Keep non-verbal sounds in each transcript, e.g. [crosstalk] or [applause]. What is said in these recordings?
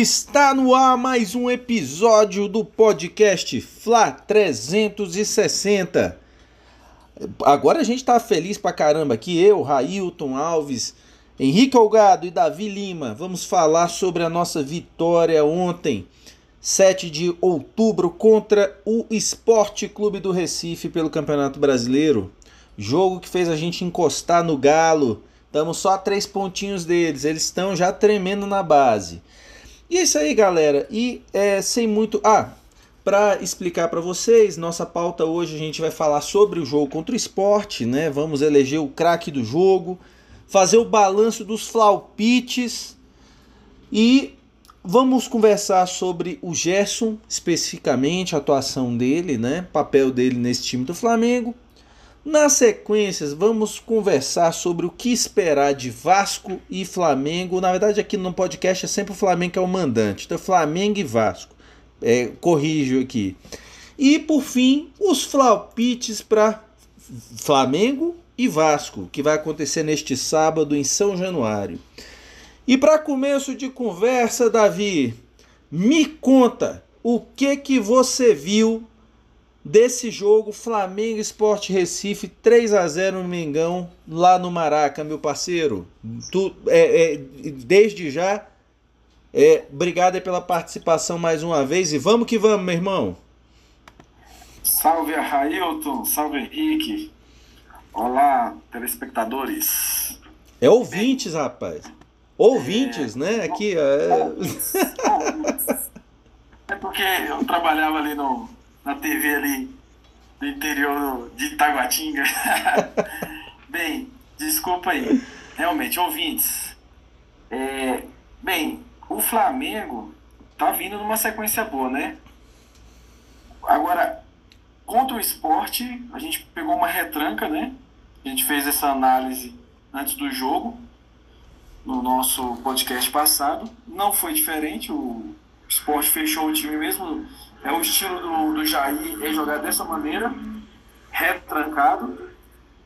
Está no ar mais um episódio do podcast Fla 360. Agora a gente tá feliz pra caramba aqui, eu, Railton Alves, Henrique Algado e Davi Lima. Vamos falar sobre a nossa vitória ontem, 7 de outubro, contra o Esporte Clube do Recife pelo Campeonato Brasileiro. Jogo que fez a gente encostar no galo. Estamos só a três pontinhos deles, eles estão já tremendo na base. E é isso aí, galera. E é, sem muito. Ah, para explicar para vocês, nossa pauta hoje a gente vai falar sobre o jogo contra o esporte, né? Vamos eleger o craque do jogo, fazer o balanço dos flaupites e vamos conversar sobre o Gerson, especificamente a atuação dele, né? Papel dele nesse time do Flamengo. Nas sequências, vamos conversar sobre o que esperar de Vasco e Flamengo. Na verdade, aqui no podcast é sempre o Flamengo que é o mandante. Então, Flamengo e Vasco. É, corrijo aqui. E, por fim, os flaupites para Flamengo e Vasco, que vai acontecer neste sábado em São Januário. E para começo de conversa, Davi, me conta o que que você viu desse jogo Flamengo Esporte Recife 3 a 0 no Mengão lá no Maraca, meu parceiro. Tu, é, é, desde já, é, obrigado pela participação mais uma vez e vamos que vamos, meu irmão. Salve Railton, salve Henrique. Olá, telespectadores. É ouvintes, rapaz. Ouvintes, né? Aqui, é... é porque eu trabalhava ali no na TV ali do interior de Itaguatinga. [laughs] bem, desculpa aí. Realmente, ouvintes. É, bem, o Flamengo tá vindo numa sequência boa, né? Agora, contra o esporte, a gente pegou uma retranca, né? A gente fez essa análise antes do jogo, no nosso podcast passado. Não foi diferente, o esporte fechou o time mesmo é o estilo do, do Jair é jogar dessa maneira, retrancado.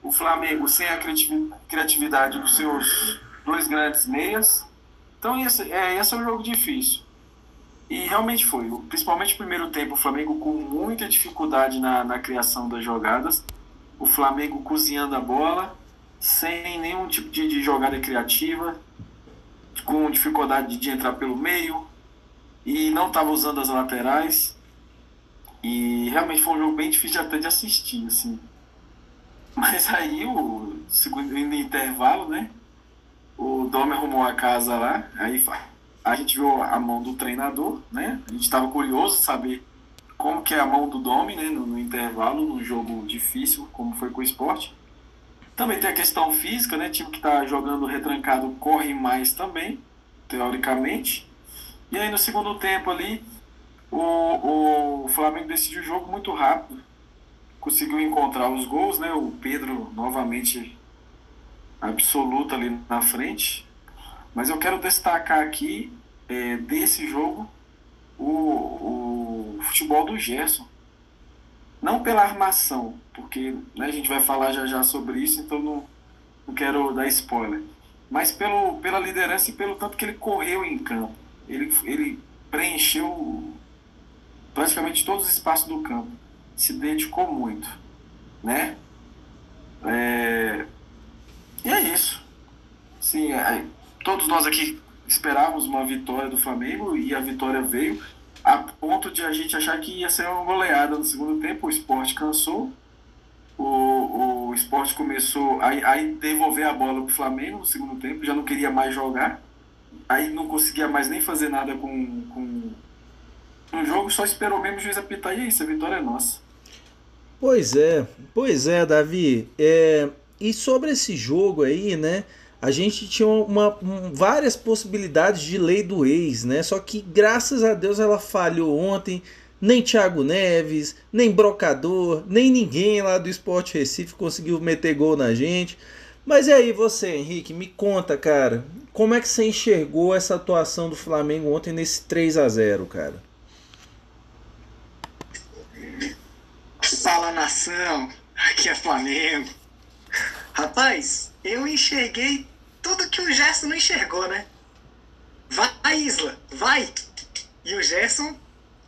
O Flamengo sem a criatividade dos seus dois grandes meias. Então esse é, esse é um jogo difícil. E realmente foi. Principalmente no primeiro tempo, o Flamengo com muita dificuldade na, na criação das jogadas. O Flamengo cozinhando a bola, sem nenhum tipo de, de jogada criativa, com dificuldade de entrar pelo meio, e não estava usando as laterais. E realmente foi um jogo bem difícil até de assistir, assim. Mas aí, o segundo intervalo, né? O Domi arrumou a casa lá, aí a gente viu a mão do treinador, né? A gente estava curioso saber como que é a mão do Domi, né? No, no intervalo, num jogo difícil, como foi com o esporte. Também tem a questão física, né? Time que está jogando retrancado corre mais também, teoricamente. E aí no segundo tempo ali, o, o Flamengo decidiu o jogo muito rápido, conseguiu encontrar os gols, né? O Pedro novamente absoluto ali na frente. Mas eu quero destacar aqui é, desse jogo o, o futebol do Gerson. Não pela armação, porque né, a gente vai falar já já sobre isso, então não, não quero dar spoiler. Mas pelo, pela liderança e pelo tanto que ele correu em campo. Ele, ele preencheu praticamente todos os espaços do campo. Se dedicou muito, né? É... E é isso. Sim, é... todos nós aqui esperávamos uma vitória do Flamengo e a vitória veio a ponto de a gente achar que ia ser uma goleada no segundo tempo. O esporte cansou, o, o esporte começou a, a devolver a bola para o Flamengo no segundo tempo, já não queria mais jogar, aí não conseguia mais nem fazer nada com, com no jogo só esperou mesmo o juiz apitar e isso, a vitória é nossa. Pois é, pois é, Davi. É, e sobre esse jogo aí, né? A gente tinha uma, um, várias possibilidades de lei do ex, né? Só que graças a Deus ela falhou ontem. Nem Thiago Neves, nem Brocador, nem ninguém lá do Esporte Recife conseguiu meter gol na gente. Mas e aí você, Henrique, me conta, cara, como é que você enxergou essa atuação do Flamengo ontem nesse 3 a 0 cara? Fala nação, aqui é Flamengo. Rapaz, eu enxerguei tudo que o Gerson não enxergou, né? Vai, Isla, vai! E o Gerson,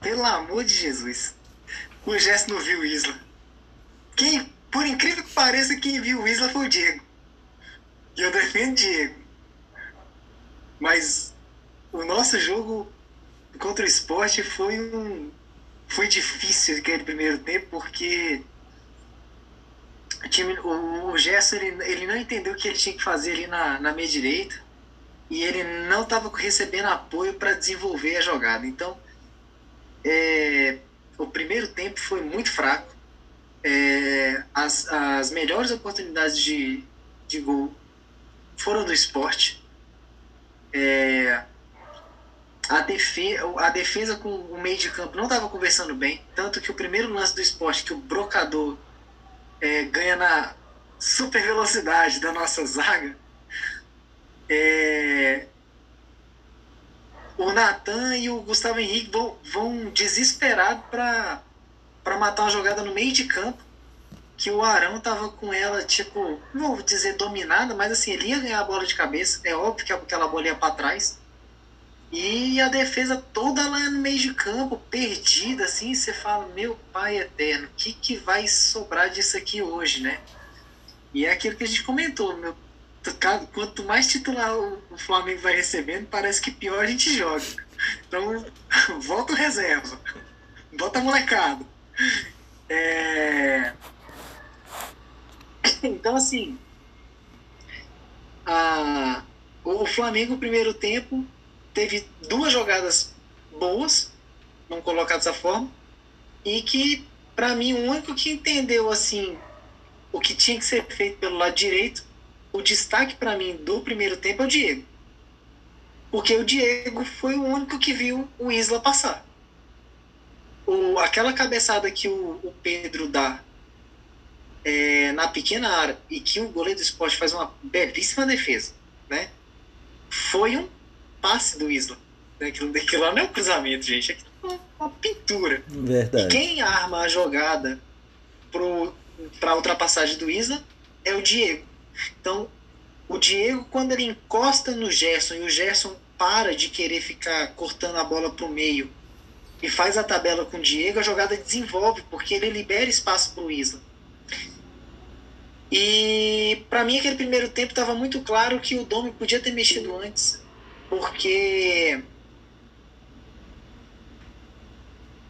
pelo amor de Jesus, o Gerson não viu Isla. Quem, por incrível que pareça, quem viu Isla foi o Diego. E eu defendo o Diego. Mas o nosso jogo contra o esporte foi um. Foi difícil aquele primeiro tempo, porque o, time, o, o Gerson ele, ele não entendeu o que ele tinha que fazer ali na, na meia direita e ele não estava recebendo apoio para desenvolver a jogada. Então, é, o primeiro tempo foi muito fraco. É, as, as melhores oportunidades de, de gol foram do esporte. É, a, defesa, a defesa com o meio de campo não estava conversando bem. Tanto que o primeiro lance do esporte, que o brocador é, ganha na super velocidade da nossa zaga, é, o Natan e o Gustavo Henrique vão, vão desesperados para matar uma jogada no meio de campo que o Arão tava com ela, tipo, não vou dizer dominada, mas assim, ele ia ganhar a bola de cabeça. É óbvio que aquela bola ia para trás. E a defesa toda lá no meio de campo, perdida, assim, você fala, meu pai eterno, o que, que vai sobrar disso aqui hoje, né? E é aquilo que a gente comentou, meu, quanto mais titular o Flamengo vai recebendo, parece que pior a gente joga. Então, [laughs] volta o reserva, bota molecada. É... Então, assim, a... o Flamengo, primeiro tempo, teve duas jogadas boas, vamos colocar dessa forma, e que, para mim, o único que entendeu, assim, o que tinha que ser feito pelo lado direito, o destaque para mim do primeiro tempo é o Diego. Porque o Diego foi o único que viu o Isla passar. O, aquela cabeçada que o, o Pedro dá é, na pequena área e que o goleiro do esporte faz uma belíssima defesa, né? Foi um passe do Isla. Aquilo, aquilo lá não é um cruzamento, gente. Aquilo é uma, uma pintura. Verdade. E quem arma a jogada para a ultrapassagem do Isla é o Diego. Então, o Diego, quando ele encosta no Gerson e o Gerson para de querer ficar cortando a bola para o meio e faz a tabela com o Diego, a jogada desenvolve, porque ele libera espaço para o Isla. E para mim aquele primeiro tempo estava muito claro que o Domi podia ter mexido antes, porque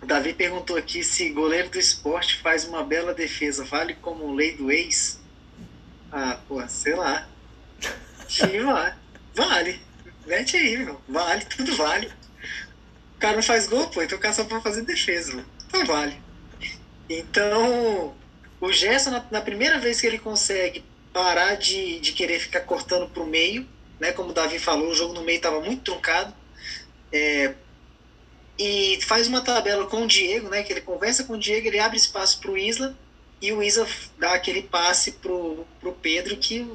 Davi perguntou aqui se goleiro do esporte faz uma bela defesa, vale como lei do ex? Ah, pô, sei lá. Sim, vale. Mete aí, meu. Vale, tudo vale. O cara não faz gol, pô, então o cara só pode fazer defesa, mano. Então vale. Então, o Gerson, na, na, primeira vez que ele consegue parar de, de querer ficar cortando para o meio, né, como o Davi falou, o jogo no meio estava muito truncado, é, e faz uma tabela com o Diego, né, que ele conversa com o Diego, ele abre espaço para o Isla, e o Isla dá aquele passe pro, pro Pedro, que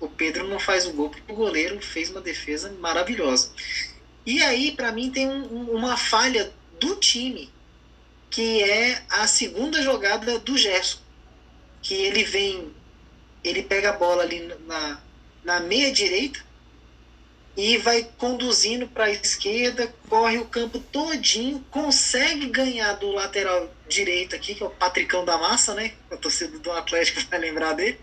o, Pedro não faz o gol, porque o goleiro fez uma defesa maravilhosa. E aí, para mim, tem um, uma falha do time, que é a segunda jogada do Gerson que ele vem, ele pega a bola ali na, na meia direita e vai conduzindo para a esquerda, corre o campo todinho, consegue ganhar do lateral direito aqui, que é o Patricão da Massa, né? A torcida do Atlético [laughs] vai lembrar dele.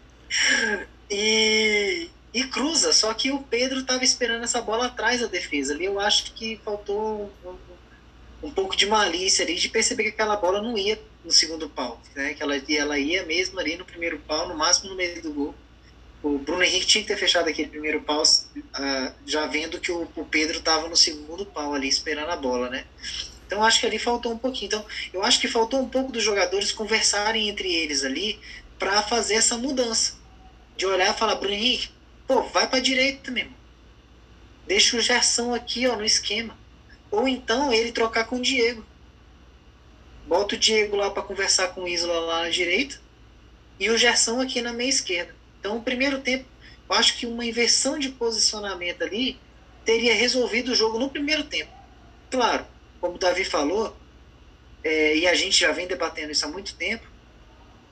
E, e cruza, só que o Pedro estava esperando essa bola atrás da defesa. Ali eu acho que faltou um, um pouco de malícia ali, de perceber que aquela bola não ia no segundo pau, né? Que ela, ela ia mesmo ali no primeiro pau, no máximo no meio do gol. O Bruno Henrique tinha que ter fechado aquele primeiro pau, uh, já vendo que o, o Pedro estava no segundo pau ali, esperando a bola, né? Então acho que ali faltou um pouquinho. Então eu acho que faltou um pouco dos jogadores conversarem entre eles ali para fazer essa mudança. De olhar e falar, Bruno Henrique, pô, vai para direita mesmo. Deixa o Gerson aqui, ó, no esquema. Ou então ele trocar com o Diego. Bota o Diego lá para conversar com o Isla lá na direita e o Gerson aqui na meia esquerda. Então, o primeiro tempo, eu acho que uma inversão de posicionamento ali teria resolvido o jogo no primeiro tempo. Claro, como o Davi falou, é, e a gente já vem debatendo isso há muito tempo,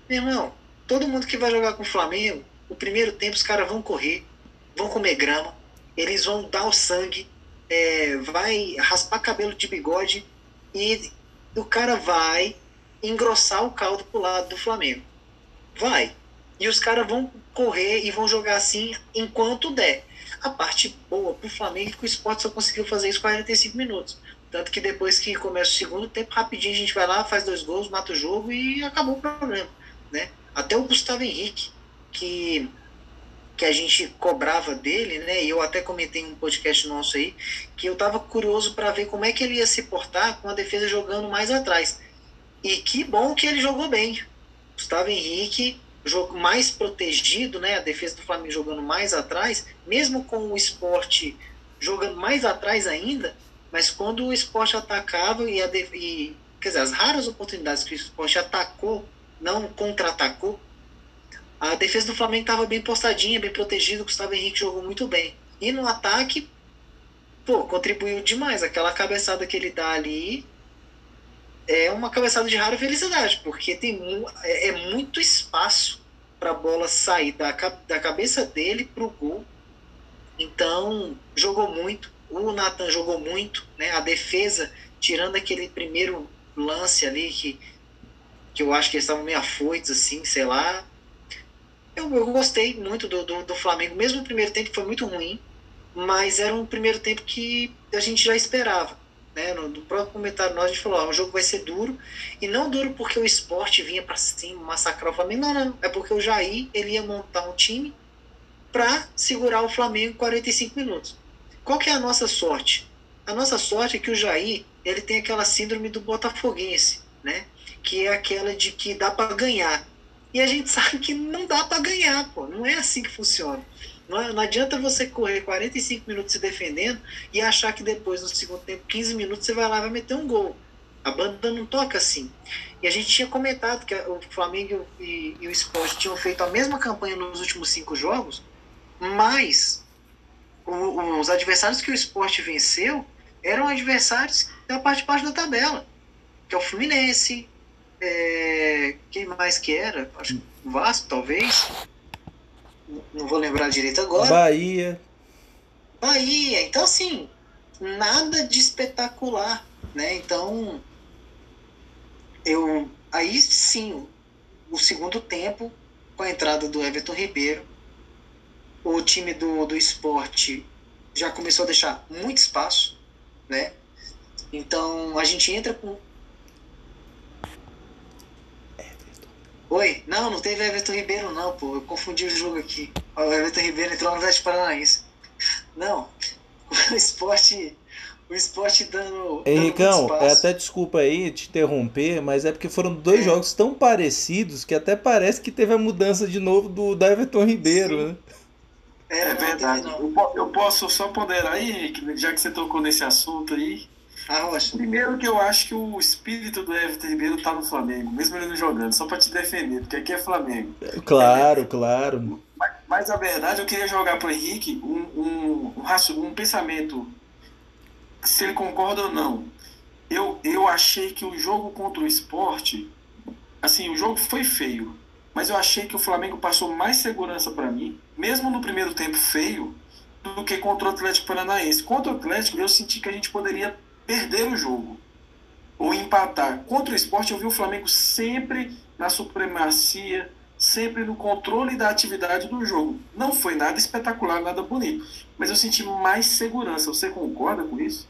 meu irmão, todo mundo que vai jogar com o Flamengo, o primeiro tempo os caras vão correr, vão comer grama, eles vão dar o sangue, é, vai raspar cabelo de bigode e o cara vai engrossar o caldo pro lado do Flamengo. Vai. E os caras vão correr e vão jogar assim enquanto der. A parte boa pro Flamengo é que o esporte só conseguiu fazer isso 45 minutos. Tanto que depois que começa o segundo tempo, rapidinho a gente vai lá, faz dois gols, mata o jogo e acabou o problema. Né? Até o Gustavo Henrique, que, que a gente cobrava dele, né? E eu até comentei em um podcast nosso aí, que eu tava curioso para ver como é que ele ia se portar com a defesa jogando mais atrás. E que bom que ele jogou bem. Gustavo Henrique jogo mais protegido, né? A defesa do Flamengo jogando mais atrás, mesmo com o esporte jogando mais atrás ainda, mas quando o esporte atacava e, a, e quer dizer, as raras oportunidades que o esporte atacou, não contra-atacou, a defesa do Flamengo estava bem postadinha, bem protegida, o Gustavo Henrique jogou muito bem. E no ataque, pô, contribuiu demais. Aquela cabeçada que ele dá ali é uma cabeçada de rara felicidade, porque tem é, é muito espaço para a bola sair da, da cabeça dele para o gol. Então, jogou muito. O Nathan jogou muito. Né? A defesa, tirando aquele primeiro lance ali, que, que eu acho que eles estavam meio afoitos, assim, sei lá. Eu, eu gostei muito do, do, do Flamengo. Mesmo o primeiro tempo foi muito ruim, mas era um primeiro tempo que a gente já esperava né, no, no, próprio comentário nós a gente falou, ó, o jogo vai ser duro, e não duro porque o esporte vinha para cima, massacrar o Flamengo, não, não, é porque o Jair ele ia montar um time para segurar o Flamengo 45 minutos. Qual que é a nossa sorte? A nossa sorte é que o Jair ele tem aquela síndrome do botafoguense, né? Que é aquela de que dá para ganhar. E a gente [laughs] sabe que não dá para ganhar, pô. Não é assim que funciona. Não, não adianta você correr 45 minutos se defendendo e achar que depois, no segundo tempo, 15 minutos, você vai lá e vai meter um gol. A banda não toca assim. E a gente tinha comentado que o Flamengo e, e o Sport tinham feito a mesma campanha nos últimos cinco jogos, mas o, os adversários que o Sport venceu eram adversários da parte de baixo da tabela, que é o Fluminense, é, quem mais que era? Acho que o Vasco, talvez não vou lembrar direito agora. Bahia. Bahia. Então, assim, nada de espetacular, né? Então, eu aí sim, o segundo tempo, com a entrada do Everton Ribeiro, o time do, do esporte já começou a deixar muito espaço, né? Então, a gente entra com Oi? Não, não teve Everton Ribeiro, não, pô. Eu confundi o jogo aqui. O Everton Ribeiro entrou no Atlético Paranaense. Não. [laughs] O esporte. O esporte dando. Henricão, é até desculpa aí te interromper, mas é porque foram dois é. jogos tão parecidos que até parece que teve a mudança de novo do, do Everton Ribeiro, Sim. né? É, é verdade. Eu, eu posso só ponderar aí, Henrique, já que você tocou nesse assunto aí. Ah, Primeiro que eu acho que o espírito do Everton Ribeiro tá no Flamengo, mesmo ele não jogando, só pra te defender, porque aqui é Flamengo. Claro, é, claro. Mas, mas, a verdade, eu queria jogar pro Henrique um, um, um, um pensamento, se ele concorda ou não. Eu, eu achei que o jogo contra o esporte, assim, o jogo foi feio, mas eu achei que o Flamengo passou mais segurança para mim, mesmo no primeiro tempo feio, do que contra o Atlético Paranaense. Contra o Atlético, eu senti que a gente poderia perder o jogo ou empatar. Contra o esporte, eu vi o Flamengo sempre na supremacia, sempre no controle da atividade do jogo. Não foi nada espetacular, nada bonito, mas eu senti mais segurança. Você concorda com isso?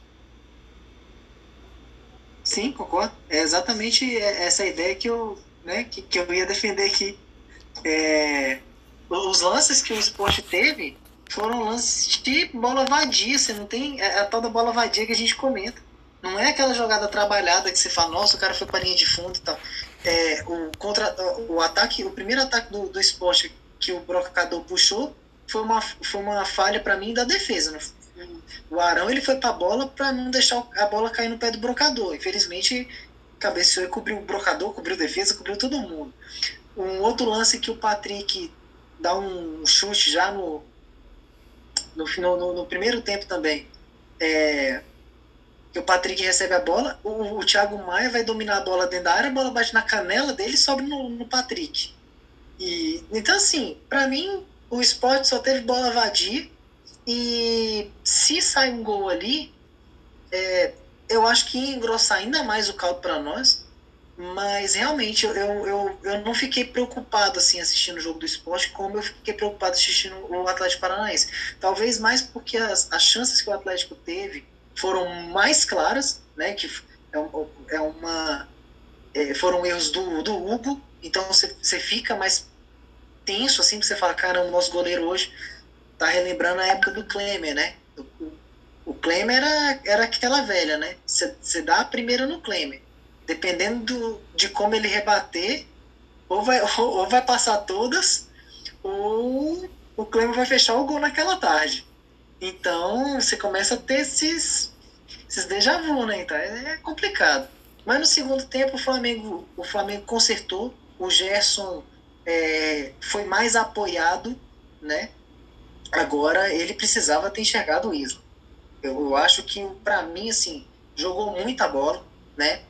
Sim, concordo. É exatamente essa ideia que eu, né, que, que eu ia defender aqui. É, os lances que o esporte teve foram lances de bola vadia. Você não tem é a tal da bola vadia que a gente comenta. Não é aquela jogada trabalhada que você fala, nossa, o cara foi para linha de fundo e tal. É, o, contra, o ataque, o primeiro ataque do, do esporte que o brocador puxou foi uma, foi uma falha para mim da defesa. Né? O Arão ele foi para a bola para não deixar a bola cair no pé do brocador. Infelizmente, cabeceou e cobriu o brocador, cobriu a defesa, cobriu todo mundo. Um outro lance que o Patrick dá um chute já no, no, no, no primeiro tempo também. É, o Patrick recebe a bola, o, o Thiago Maia vai dominar a bola dentro da área, a bola bate na canela dele e sobe no, no Patrick. E, então, assim, para mim, o esporte só teve bola vadia E se sai um gol ali, é, eu acho que ia engrossar ainda mais o caldo para nós. Mas realmente eu, eu, eu não fiquei preocupado assim assistindo o jogo do esporte como eu fiquei preocupado assistindo o Atlético Paranaense. Talvez mais porque as, as chances que o Atlético teve foram mais claras, né? Que é, é uma. É, foram erros do, do Hugo, então você, fica mais tenso, assim, você fala, cara, o nosso goleiro hoje tá relembrando a época do Klemer, né? O, o Klemer era, era aquela velha, né? Você dá a primeira no Klemer dependendo do, de como ele rebater, ou vai, [laughs] ou, ou vai passar todas, ou o Clemo vai fechar o gol naquela tarde. Então você começa a ter esses, esses déjà vu, né? Então é complicado. Mas no segundo tempo o Flamengo, o Flamengo consertou, o Gerson é, foi mais apoiado, né? Agora ele precisava ter enxergado o Isla. Eu, eu acho que para mim assim jogou muita bola, né?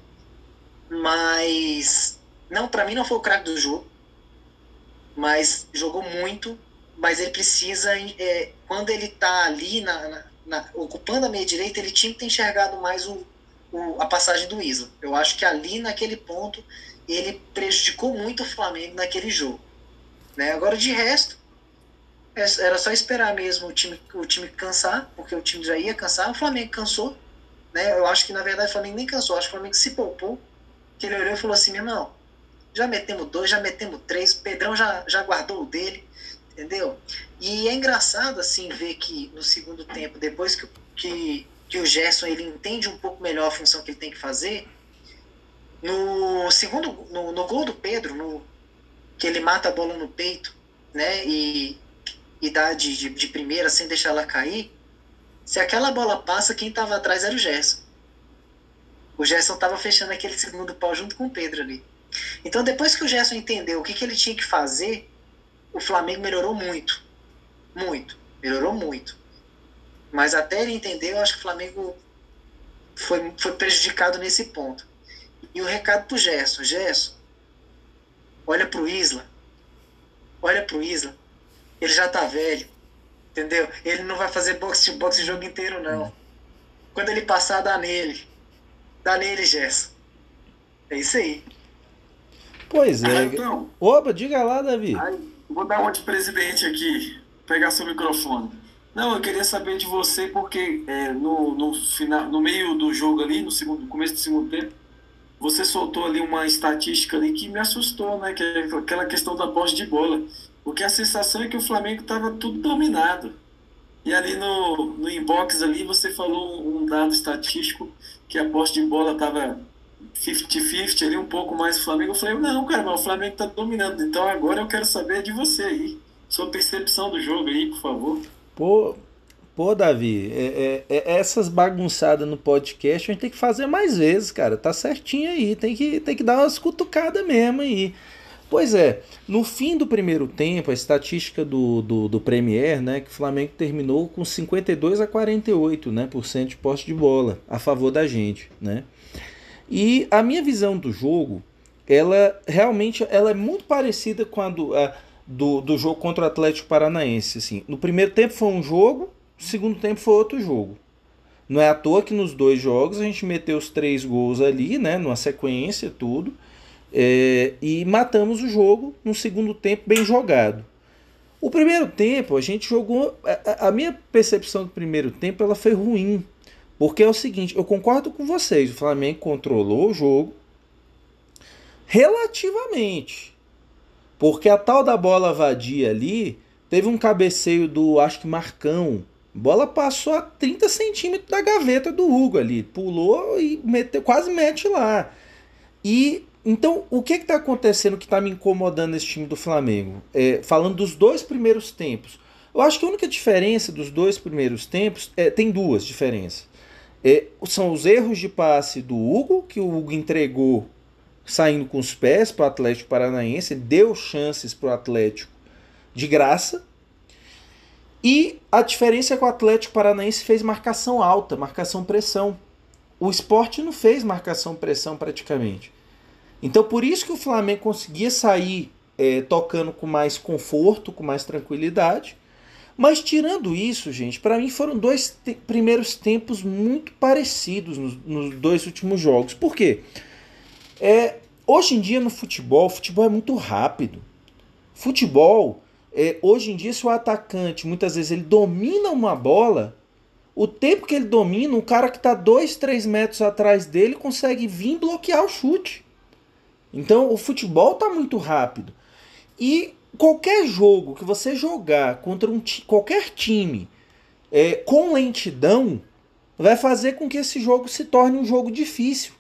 Mas não, para mim não foi o craque do jogo, mas jogou muito. Mas ele precisa, é, quando ele tá ali na, na, na, ocupando a meia direita, ele tinha que ter enxergado mais o, o, a passagem do Isla. Eu acho que ali naquele ponto ele prejudicou muito o Flamengo naquele jogo. Né? Agora de resto, é, era só esperar mesmo o time, o time cansar, porque o time já ia cansar. O Flamengo cansou. Né? Eu acho que na verdade o Flamengo nem cansou, acho que o Flamengo se poupou que ele olhou e falou assim, meu irmão, já metemos dois, já metemos três, o Pedrão já, já guardou o dele, entendeu? E é engraçado, assim, ver que no segundo tempo, depois que, que, que o Gerson ele entende um pouco melhor a função que ele tem que fazer, no segundo, no, no gol do Pedro, no, que ele mata a bola no peito, né, e, e dá de, de, de primeira sem deixar ela cair, se aquela bola passa, quem estava atrás era o Gerson o Gerson estava fechando aquele segundo pau junto com o Pedro ali. Então, depois que o Gerson entendeu o que, que ele tinha que fazer, o Flamengo melhorou muito. Muito. Melhorou muito. Mas até ele entender, eu acho que o Flamengo foi, foi prejudicado nesse ponto. E o um recado pro Gerson: Gerson, olha pro Isla. Olha pro Isla. Ele já tá velho. Entendeu? Ele não vai fazer boxe de boxe o jogo inteiro, não. Quando ele passar, dá nele Dá nele, Gerson. É isso aí. Pois é. Ah, então, Opa, diga lá, Davi. Aí, vou dar uma de presidente aqui, pegar seu microfone. Não, eu queria saber de você porque é, no, no, final, no meio do jogo ali, no, segundo, começo do segundo tempo, você soltou ali uma estatística ali que me assustou, né? Que é aquela questão da posse de bola. Porque a sensação é que o Flamengo estava tudo dominado. E ali no, no inbox ali você falou um dado estatístico que a posse de bola estava 50-50 ali, um pouco mais Flamengo. Eu falei, não, cara, mas o Flamengo está dominando. Então agora eu quero saber de você aí. Sua percepção do jogo aí, por favor. Pô, pô Davi, é, é, é essas bagunçadas no podcast a gente tem que fazer mais vezes, cara. Tá certinho aí. Tem que, tem que dar umas cutucadas mesmo aí. Pois é, no fim do primeiro tempo, a estatística do, do, do Premier, né, que o Flamengo terminou com 52 a 48 né, por cento de posse de bola a favor da gente. Né? E a minha visão do jogo, ela realmente ela é muito parecida com a do, a, do, do jogo contra o Atlético Paranaense. Assim. No primeiro tempo foi um jogo, no segundo tempo foi outro jogo. Não é à toa que nos dois jogos a gente meteu os três gols ali, né, numa sequência, tudo. É, e matamos o jogo no segundo tempo bem jogado. O primeiro tempo a gente jogou. A, a, minha percepção do primeiro tempo ela foi ruim. Porque é o seguinte, eu concordo com vocês, o Flamengo controlou o jogo relativamente. Porque a tal da bola vadia ali teve um cabeceio do, acho que Marcão. Bola passou a 30 centímetros da gaveta do Hugo ali. Pulou e meteu, quase mete lá. E então, o que está acontecendo que está me incomodando nesse time do Flamengo? É, falando dos dois primeiros tempos. Eu acho que a única diferença dos dois primeiros tempos é, tem duas diferenças. É, são os erros de passe do Hugo, que o Hugo entregou saindo com os pés para o Atlético Paranaense, deu chances para o Atlético de graça. E a diferença é que o Atlético Paranaense fez marcação alta, marcação pressão. O esporte não fez marcação pressão praticamente. Então por isso que o Flamengo conseguia sair é, tocando com mais conforto, com mais tranquilidade. Mas tirando isso, gente, para mim foram dois te primeiros tempos muito parecidos nos, nos, dois últimos jogos. Por quê? É, hoje em dia no futebol, futebol é muito rápido. Futebol, é, hoje em dia, se o atacante muitas vezes ele domina uma bola, o tempo que ele domina, um cara que está dois, três metros atrás dele consegue vir bloquear o chute. Então o futebol está muito rápido. E qualquer jogo que você jogar contra um qualquer time é, com lentidão vai fazer com que esse jogo se torne um jogo difícil.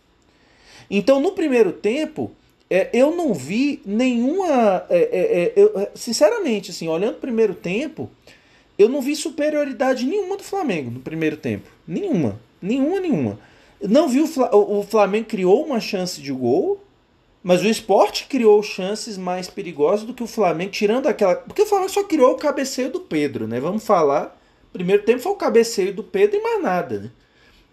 Então, no primeiro tempo, é, eu não vi nenhuma. É, é, é eu, sinceramente, assim, olhando o primeiro tempo, eu não vi superioridade nenhuma do Flamengo no primeiro tempo. Nenhuma. Nenhuma, nenhuma. Não vi o, o Flamengo criou uma chance de gol. Mas o esporte criou chances mais perigosas do que o Flamengo, tirando aquela. Porque o Flamengo só criou o cabeceio do Pedro, né? Vamos falar. Primeiro tempo foi o cabeceio do Pedro e mais nada, né?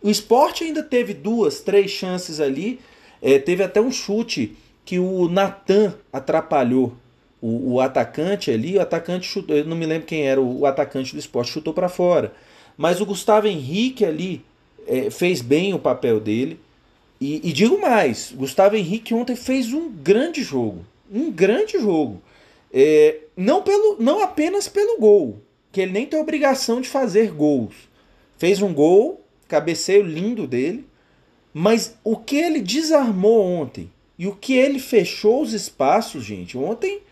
O esporte ainda teve duas, três chances ali. É, teve até um chute que o Natan atrapalhou o, o, atacante ali. O atacante chutou, eu não me lembro quem era o, o atacante do esporte, chutou para fora. Mas o Gustavo Henrique ali é, fez bem o papel dele. E, e, digo mais, Gustavo Henrique ontem fez um grande jogo. Um grande jogo. É, não, pelo, não apenas pelo gol, que ele nem tem obrigação de fazer gols. Fez um gol, cabeceio lindo dele, mas o que ele desarmou ontem e o que ele fechou os espaços, gente, ontem,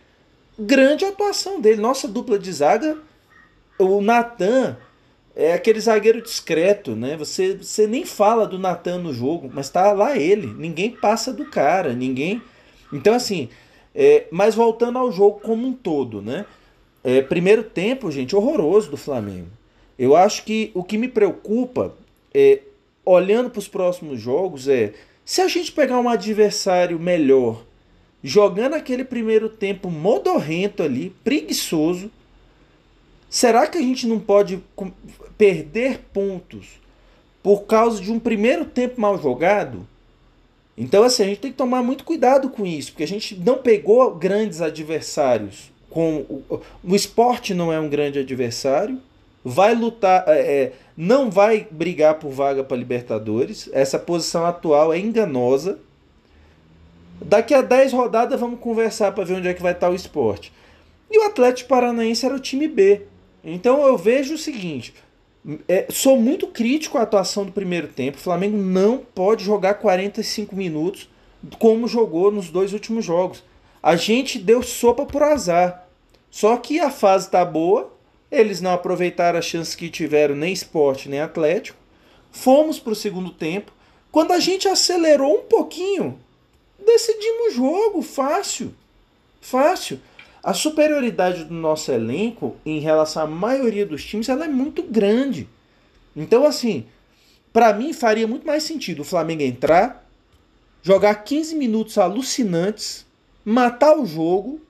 grande atuação dele. Nossa dupla de zaga, o Natan é aquele zagueiro discreto, né? Você, você nem fala do Natan no jogo, mas tá lá ele. Ninguém passa do cara, ninguém. Então, assim, é, mas voltando ao jogo como um todo, né? É, primeiro tempo, gente, horroroso do Flamengo. Eu acho que o que me preocupa, é, olhando para os próximos jogos, é se a gente pegar um adversário melhor, jogando aquele primeiro tempo modorrento ali, preguiçoso, Será que a gente não pode perder pontos por causa de um primeiro tempo mal jogado? Então, assim, a gente tem que tomar muito cuidado com isso, porque a gente não pegou grandes adversários. Com o, o esporte não é um grande adversário, vai lutar, é, é não vai brigar por vaga para Libertadores. Essa posição atual é enganosa. Daqui a 10 rodadas vamos conversar para ver onde é que vai estar o esporte. E o Atlético Paranaense era o time B. Então eu vejo o seguinte: é, sou muito crítico à atuação do primeiro tempo. O Flamengo não pode jogar 45 minutos como jogou nos dois últimos jogos. A gente deu sopa por azar. Só que a fase tá boa, eles não aproveitaram as chances que tiveram, nem esporte, nem atlético. Fomos para o segundo tempo. Quando a gente acelerou um pouquinho, decidimos o jogo, fácil. Fácil. A superioridade do nosso elenco em relação à maioria dos times ela é muito grande. Então, assim, para mim faria muito mais sentido o Flamengo entrar, jogar 15 minutos alucinantes, matar o jogo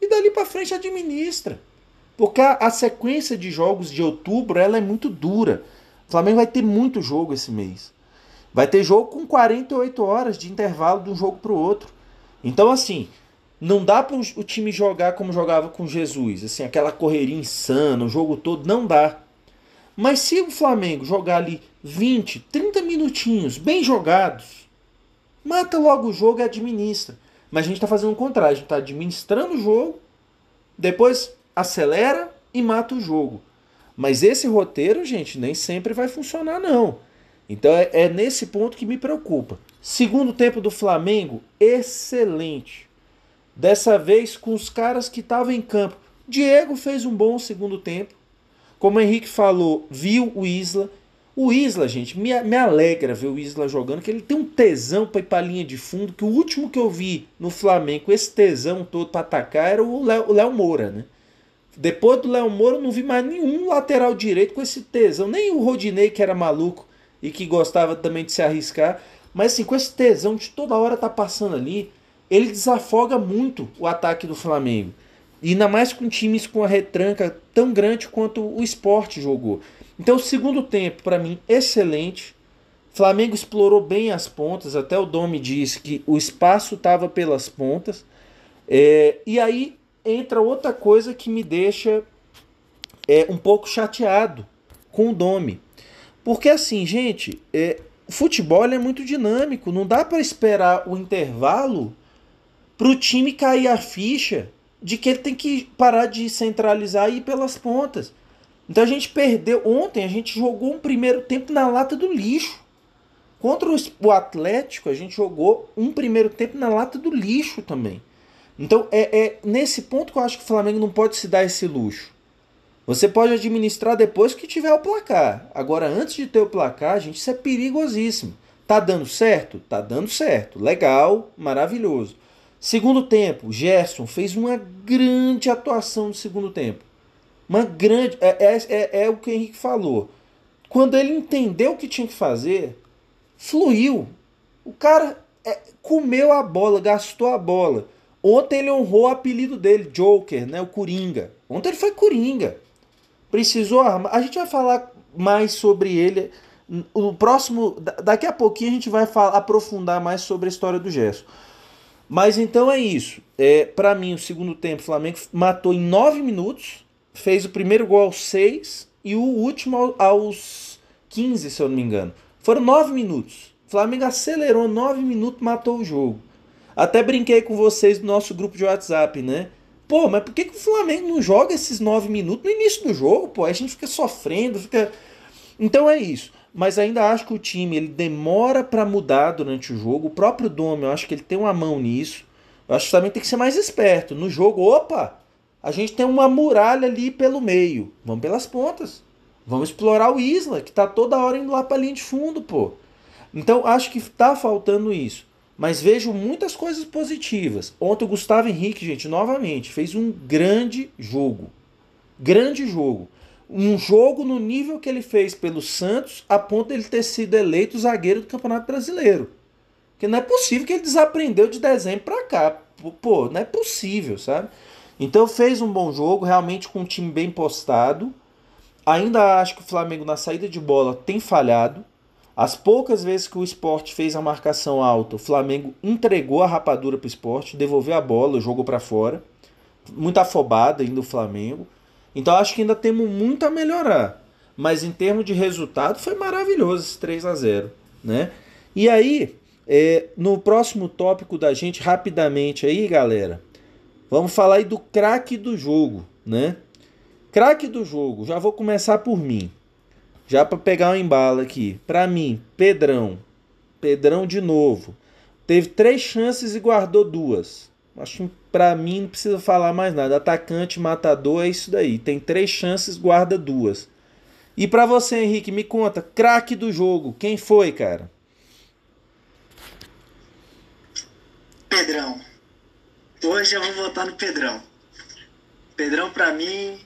e dali para frente administra. Porque a, a, sequência de jogos de outubro ela é muito dura. O Flamengo vai ter muito jogo esse mês. Vai ter jogo com 48 horas de intervalo de um jogo para o outro. Então, assim, não dá para o time jogar como jogava com Jesus, assim, aquela correria insana, o jogo todo, não dá. Mas se o Flamengo jogar ali 20, 30 minutinhos bem jogados, mata logo o jogo e administra. Mas a gente está fazendo o contrário, a gente está administrando o jogo, depois acelera e mata o jogo. Mas esse roteiro, gente, nem sempre vai funcionar, não. Então é, é nesse ponto que me preocupa. Segundo tempo do Flamengo, excelente Dessa vez com os caras que estavam em campo. Diego fez um bom segundo tempo. Como o Henrique falou, viu o Isla. O Isla, gente, me, me alegra ver o Isla jogando, que ele tem um tesão para ir para linha de fundo, que o último que eu vi no Flamengo, esse tesão todo para atacar, era o Léo Moura, né? Depois do Léo Moura, eu não vi mais nenhum lateral direito com esse tesão. Nem o Rodinei, que era maluco e que gostava também de se arriscar. Mas assim, com esse tesão de toda hora tá passando ali ele desafoga muito o ataque do Flamengo. E ainda mais com times com a retranca tão grande quanto o esporte jogou. Então, o segundo tempo, para mim, excelente. Flamengo explorou bem as pontas, até o Domi disse que o espaço estava pelas pontas. É, e aí entra outra coisa que me deixa é um pouco chateado com o Domi. Porque assim, gente, é, o futebol é muito dinâmico, não dá para esperar o intervalo para o time cair a ficha de que ele tem que parar de centralizar e ir pelas pontas. Então a gente perdeu. Ontem a gente jogou um primeiro tempo na lata do lixo. Contra o Atlético, a gente jogou um primeiro tempo na lata do lixo também. Então é, é nesse ponto que eu acho que o Flamengo não pode se dar esse luxo. Você pode administrar depois que tiver o placar. Agora, antes de ter o placar, gente, isso é perigosíssimo. Tá dando certo? Tá dando certo. Legal, maravilhoso. Segundo tempo, Gerson fez uma grande atuação no segundo tempo. Uma grande. É, é, é, é o que o Henrique falou. Quando ele entendeu o que tinha que fazer, fluiu. O cara é, comeu a bola, gastou a bola. Ontem ele honrou o apelido dele, Joker, né? O Coringa. Ontem ele foi Coringa. Precisou armar. A gente vai falar mais sobre ele. O próximo. Daqui a pouquinho a gente vai falar, aprofundar mais sobre a história do Gerson. Mas então é isso. É, para mim, o segundo tempo, o Flamengo matou em 9 minutos, fez o primeiro gol aos 6 e o último aos 15, se eu não me engano. Foram 9 minutos. O Flamengo acelerou 9 minutos, matou o jogo. Até brinquei com vocês no nosso grupo de WhatsApp, né? Pô, mas por que, que o Flamengo não joga esses 9 minutos no início do jogo? Pô, a gente fica sofrendo, fica. Então é isso mas ainda acho que o time ele demora para mudar durante o jogo. O próprio Dome, eu acho que ele tem uma mão nisso. Eu acho que também tem que ser mais esperto. No jogo, opa, a gente tem uma muralha ali pelo meio. Vamos pelas pontas. Vamos explorar o Isla, que tá toda hora indo lá para linha de fundo, pô. Então, acho que tá faltando isso. Mas vejo muitas coisas positivas. Ontem o Gustavo Henrique, gente, novamente, fez um grande jogo. Grande jogo um jogo no nível que ele fez pelo Santos, a ponto de ele ter sido eleito zagueiro do Campeonato Brasileiro. Porque não é possível que ele desaprendeu de dezembro para cá. Pô, não é possível, sabe? Então fez um bom jogo, realmente com um time bem postado. Ainda acho que o Flamengo na saída de bola tem falhado. As poucas vezes que o esporte fez a marcação alta, o Flamengo entregou a rapadura para o esporte, devolveu a bola, jogou para fora. Muito afobado ainda o Flamengo. Então acho que ainda temos muito a melhorar. Mas em termos de resultado foi maravilhoso esse 3 a 0 né? E aí, é, no próximo tópico da gente, rapidamente aí, galera, vamos falar aí do craque do jogo, né? Craque do jogo, já vou começar por mim. Já para pegar um embalo aqui. Para mim, Pedrão. Pedrão de novo. Teve três chances e guardou duas. Acho para mim não precisa falar mais nada. Atacante, matador, é isso daí. Tem três chances, guarda duas. E para você, Henrique, me conta, craque do jogo, quem foi, cara? Pedrão. Hoje eu vou votar no Pedrão. Pedrão, para mim,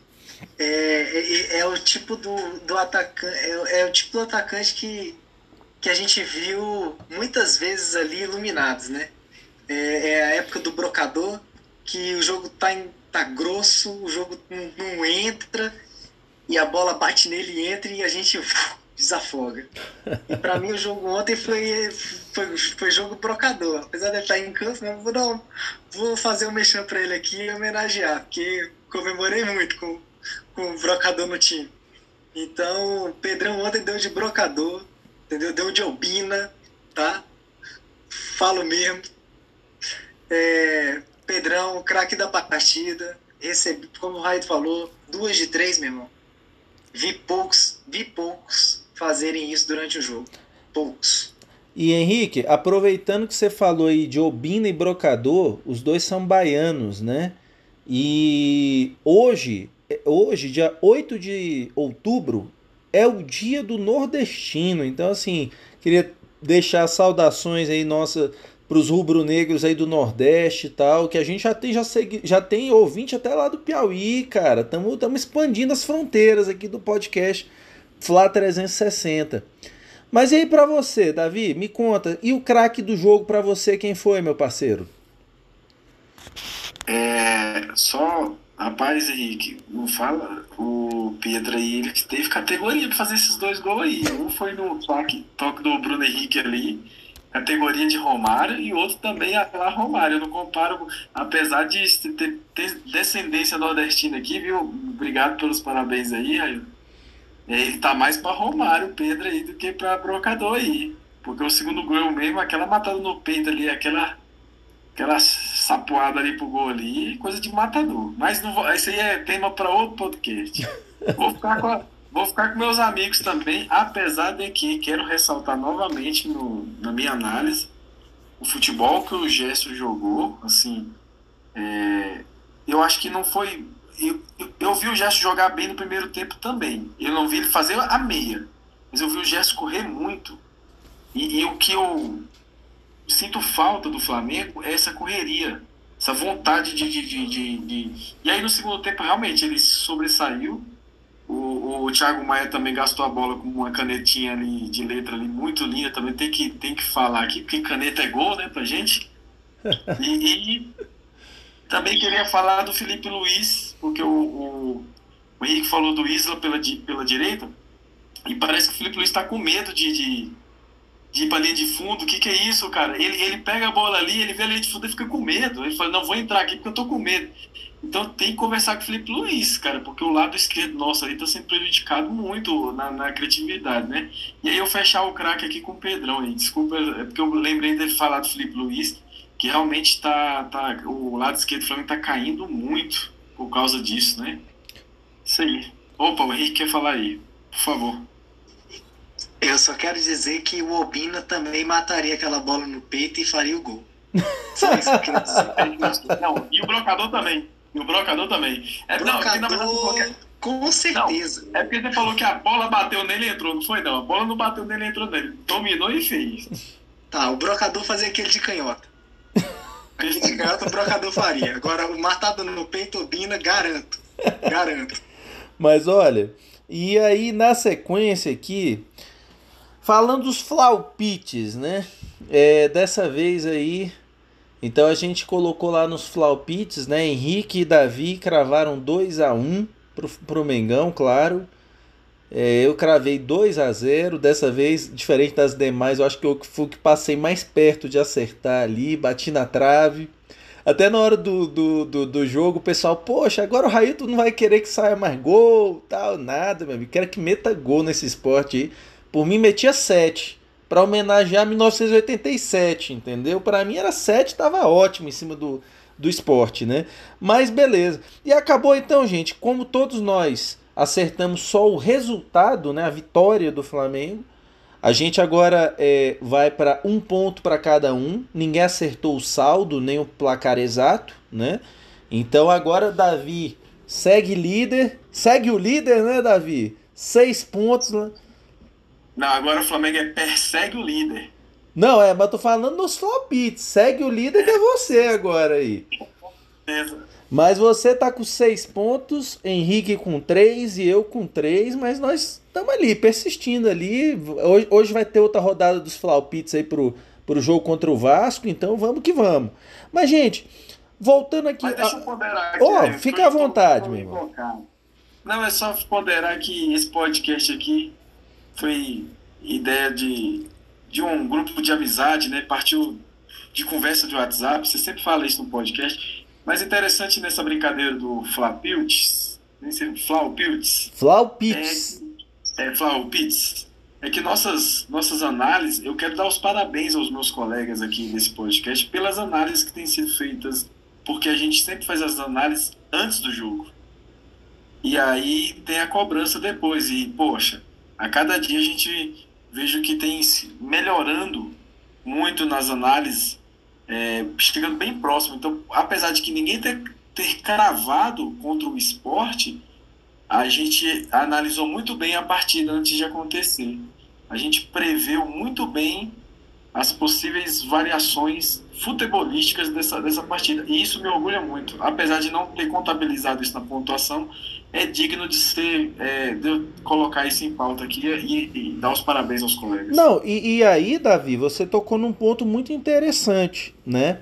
é, é, é, o tipo do, do atacante. É, é, o tipo do atacante que, que a gente viu muitas vezes ali iluminados, né? É, é, a época do brocador, que o jogo tá, em, tá grosso, o jogo não, não entra, e a bola bate nele e entra e a gente [laughs] desafoga. E pra mim o jogo ontem foi, foi, foi jogo brocador. Apesar de ele estar em campo, né, vou, um, vou fazer um mexão pra ele aqui e homenagear, porque comemorei muito com, com o brocador no time. Então, o Pedrão ontem deu de brocador, entendeu? Deu de albina, tá? Falo mesmo. É, Pedrão, craque da partida. Recebi, como o Raid falou, duas de três, meu irmão. Vi poucos, vi poucos fazerem isso durante o jogo. Poucos. E Henrique, aproveitando que você falou aí de Obina e Brocador, os dois são baianos, né? E hoje, hoje, dia 8 de outubro, é o dia do nordestino. Então, assim, queria deixar saudações aí nossa para os rubro-negros aí do Nordeste e tal, que a gente já tem, já, segui, já tem ouvinte até lá do Piauí, cara. Estamos expandindo as fronteiras aqui do podcast Flá 360. Mas e aí para você, Davi, me conta, e o craque do jogo para você quem foi, meu parceiro? É, só, rapaz, Henrique, não fala, o Pedro aí, ele teve categoria para fazer esses dois gols aí. Um foi no toque, toque do Bruno Henrique ali, categoria de Romário e outro também a lá Romário. Eu não comparo, apesar de ter, descendência nordestina aqui, viu? Obrigado pelos parabéns aí, Raio. Ele tá mais para Romário, Pedro aí, do que para Brocador aí. Porque o segundo gol mesmo, aquela matada no peito ali, aquela aquela sapoada ali pro gol ali, coisa de matador. Mas não vou, isso aí é tema para outro podcast. Vou ficar com a, Vou ficar com meus amigos também, apesar de que quero ressaltar novamente no, na minha análise o futebol que o Gerson jogou, assim, é, eu acho que não foi. Eu, eu, eu, vi o Gerson jogar bem no primeiro tempo também. Eu não vi ele fazer a meia, mas eu vi o Gerson correr muito. E, e o que eu sinto falta do Flamengo é essa correria, essa vontade de, de, de, de, de... E aí no segundo tempo realmente ele sobressaiu o, Thiago Maia também gastou a bola com uma canetinha ali de letra ali muito linda, também tem que, tem que falar aqui, porque caneta é gol, né, pra gente. [laughs] E, e também queria falar do Felipe Luiz, porque o, o, o Henrique falou do Isla pela, pela direita, e parece que o Felipe Luiz está com medo de, de, de ir pra linha de fundo. O que, que é isso, cara? Ele, ele pega a bola ali, ele vê a linha de fundo e fica com medo. Ele fala, não, vou entrar aqui porque eu tô com medo. Então tem que conversar com o Felipe Luiz, cara, porque o lado esquerdo nosso ali tá sendo prejudicado muito na, na criatividade, né? E aí eu fechar o craque aqui com o Pedrão aí. Desculpa, é porque eu lembrei de falar do Felipe Luiz, que realmente tá, tá o lado esquerdo do Flamengo tá caindo muito por causa disso, né? Isso aí. Opa, o Henrique quer falar aí, por favor. Eu só quero dizer que o Obina também mataria aquela bola no peito e faria o gol. [laughs] Só isso que eu quero dizer. Não, e o brocador também. E o brocador também. É, brocador, não, verdade, com certeza. Não, é porque você falou que a bola bateu nele e entrou, não foi não. A bola não bateu nele e entrou nele. Dominou e fez. [laughs] Tá, o brocador fazia aquele de canhota. Aquele de canhota o brocador faria. Agora, o matado no peito, Bina, garanto. Garanto. Mas olha, e aí na sequência aqui, falando dos flaupites, né? É, dessa vez aí então a gente colocou lá nos flaupits, né? Henrique e Davi cravaram 2 a 1 pro, pro Mengão, claro. É, eu cravei 2 a 0 Dessa vez, diferente das demais, eu acho que eu fui que passei mais perto de acertar ali, bati na trave. Até na hora do, do, do, do jogo, o pessoal, poxa, agora o Railton não vai querer que saia mais gol, tal, nada, meu amigo. Quero que meta gol nesse esporte aí. Por mim, metia 7 para homenagear 1987, entendeu? Para mim era 7, tava ótimo em cima do, do esporte, né? Mas beleza. E acabou então, gente, como todos nós acertamos só o resultado, né, a vitória do Flamengo, a gente agora é, vai para um ponto para cada um. Ninguém acertou o saldo nem o placar exato, né? Então agora Davi segue líder, segue o líder, né, Davi? Seis pontos, né? Não, agora o Flamengo é persegue o líder. Não, é, mas tô falando nos flopits. Segue o líder que é você agora aí. Mas você tá com seis pontos, Henrique com três e eu com três, mas nós estamos ali, persistindo ali. Hoje, hoje vai ter outra rodada dos Flaupits aí pro, pro jogo contra o Vasco, então vamos que vamos. Mas, gente, voltando aqui. Mas deixa eu ponderar aqui. Oh, fica à vontade, meu irmão. Não, é só ponderar que esse podcast aqui foi ideia de, de um grupo de amizade, né? Partiu de conversa de WhatsApp, você sempre fala isso no podcast. Mas interessante nessa brincadeira do Flapilts, nem sei, Flaupilts. Flaupilts. É, é Flaupilts. É que nossas, nossas análises, eu quero dar os parabéns aos meus colegas aqui nesse podcast pelas análises que têm sido feitas, porque a gente sempre faz as análises antes do jogo. E aí tem a cobrança depois. E, poxa, a cada dia a gente vejo que tem melhorando muito nas análises, é, chegando bem próximo. Então, apesar de que ninguém ter, ter cravado contra o esporte, a gente analisou muito bem a partida antes de acontecer. A gente preveu muito bem as possíveis variações futebolísticas dessa, dessa partida. E isso me orgulha muito. Apesar de não ter contabilizado isso na pontuação, é digno de ser é, de colocar isso em pauta aqui e, e, dar os parabéns aos colegas. Não, e, e, aí, Davi, você tocou num ponto muito interessante, né?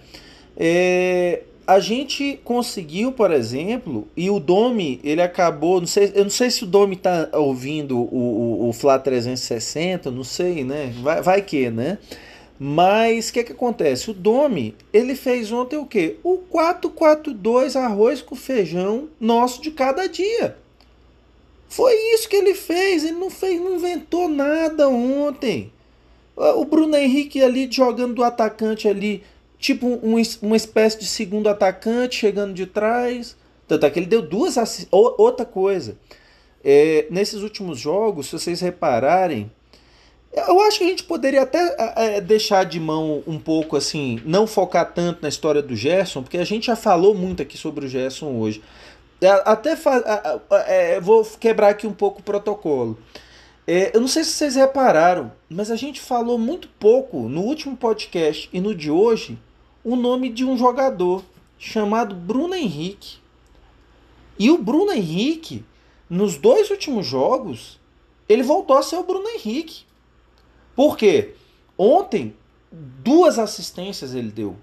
É, a gente conseguiu, por exemplo, e o Domi, ele acabou, não sei, eu não sei se o Domi tá ouvindo o, o, o Fla 360, não sei, né? Vai, vai que, né? Mas o que, que acontece? O Domi, ele fez ontem o quê? O 442 arroz com feijão nosso de cada dia. Foi isso que ele fez. Ele não fez, não inventou nada ontem. O Bruno Henrique ali jogando do atacante ali, tipo um, uma espécie de segundo atacante chegando de trás. Tanto é que ele deu duas outra coisa. É, nesses últimos jogos, se vocês repararem, eu acho que a gente poderia até é, deixar de mão um pouco assim, não focar tanto na história do Gerson, porque a gente já falou muito aqui sobre o Gerson hoje. É, até é, vou quebrar aqui um pouco o protocolo. É, eu não sei se vocês repararam, mas a gente falou muito pouco no último podcast e no de hoje o nome de um jogador chamado Bruno Henrique. E o Bruno Henrique, nos dois últimos jogos, ele voltou a ser o Bruno Henrique. Por quê? Ontem, duas assistências ele deu.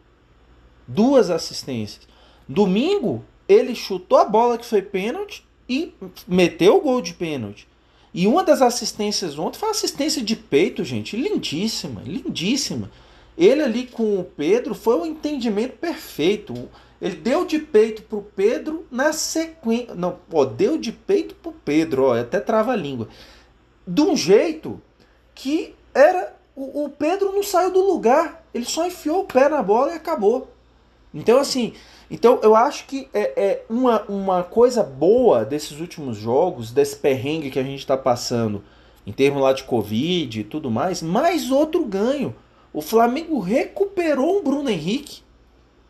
Duas assistências. Domingo, ele chutou a bola que foi pênalti e meteu o gol de pênalti. E uma das assistências ontem foi uma assistência de peito, gente, lindíssima, lindíssima. Ele ali com o Pedro foi um entendimento perfeito. Ele deu de peito pro Pedro na sequência. Não, ó, deu de peito pro Pedro, ó, até trava a língua. De um jeito que era o, o Pedro não saiu do lugar, ele só enfiou o pé na bola e acabou. Então assim, então eu acho que é, é uma, uma coisa boa desses últimos jogos, desse perrengue que a gente está passando em termos lá de Covid e tudo mais, mais outro ganho. O Flamengo recuperou o Bruno Henrique.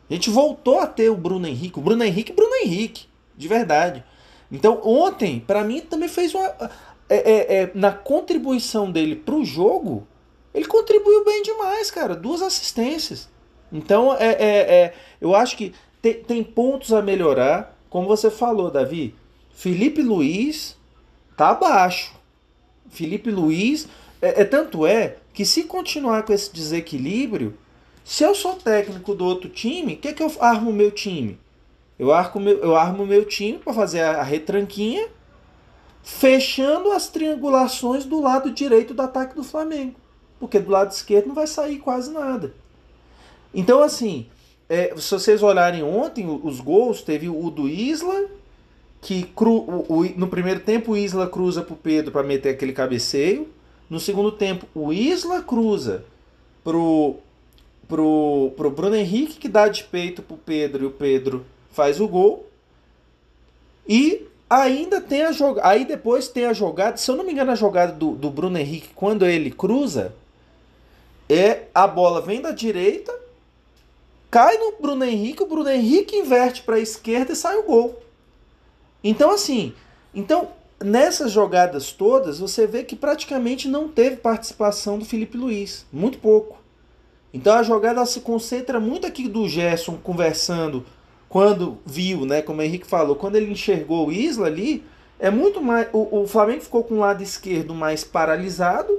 A gente voltou a ter o Bruno Henrique. O Bruno Henrique, Bruno Henrique, de verdade. Então ontem, para mim, também fez uma é, é, é, na contribuição dele para o jogo, ele contribuiu bem demais, cara. Duas assistências. Então, é, é, é eu acho que tem, tem, pontos a melhorar. Como você falou, Davi, Felipe Luiz tá abaixo. Felipe Luiz. É, é, tanto é que se continuar com esse desequilíbrio, se eu sou técnico do outro time, o que, que eu armo meu time? Eu, arco meu, eu armo meu time para fazer a, a retranquinha fechando as triangulações do lado direito do ataque do Flamengo. Porque do lado esquerdo não vai sair quase nada. Então, assim, é, se vocês olharem ontem, os gols, teve o do Isla, que cru, o, o, no primeiro tempo o Isla cruza para o Pedro para meter aquele cabeceio. No segundo tempo, o Isla cruza pro, pro, pro Bruno Henrique, que dá de peito pro Pedro e o Pedro faz o gol. E Ainda tem a jogada. Aí depois tem a jogada. Se eu não me engano, a jogada do, do Bruno Henrique, quando ele cruza, é a bola vem da direita, cai no Bruno Henrique, o Bruno Henrique inverte para a esquerda e sai o gol. Então, assim, então nessas jogadas todas, você vê que praticamente não teve participação do Felipe Luiz. Muito pouco. Então a jogada se concentra muito aqui do Gerson conversando quando viu, né, como o Henrique falou, quando ele enxergou o Isla ali, é muito mais. O, o Flamengo ficou com o lado esquerdo mais paralisado,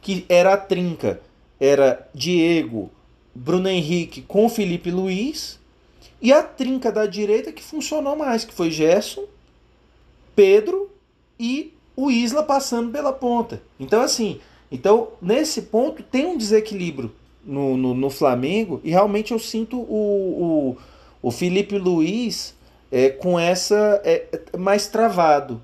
que era a trinca, era Diego, Bruno Henrique com Felipe Luiz, e a trinca da direita que funcionou mais, que foi Gerson, Pedro e o Isla passando pela ponta. Então, assim, então nesse ponto tem um desequilíbrio no, no, no Flamengo, e realmente eu sinto o, o o Felipe Luiz é com essa é, é mais travado.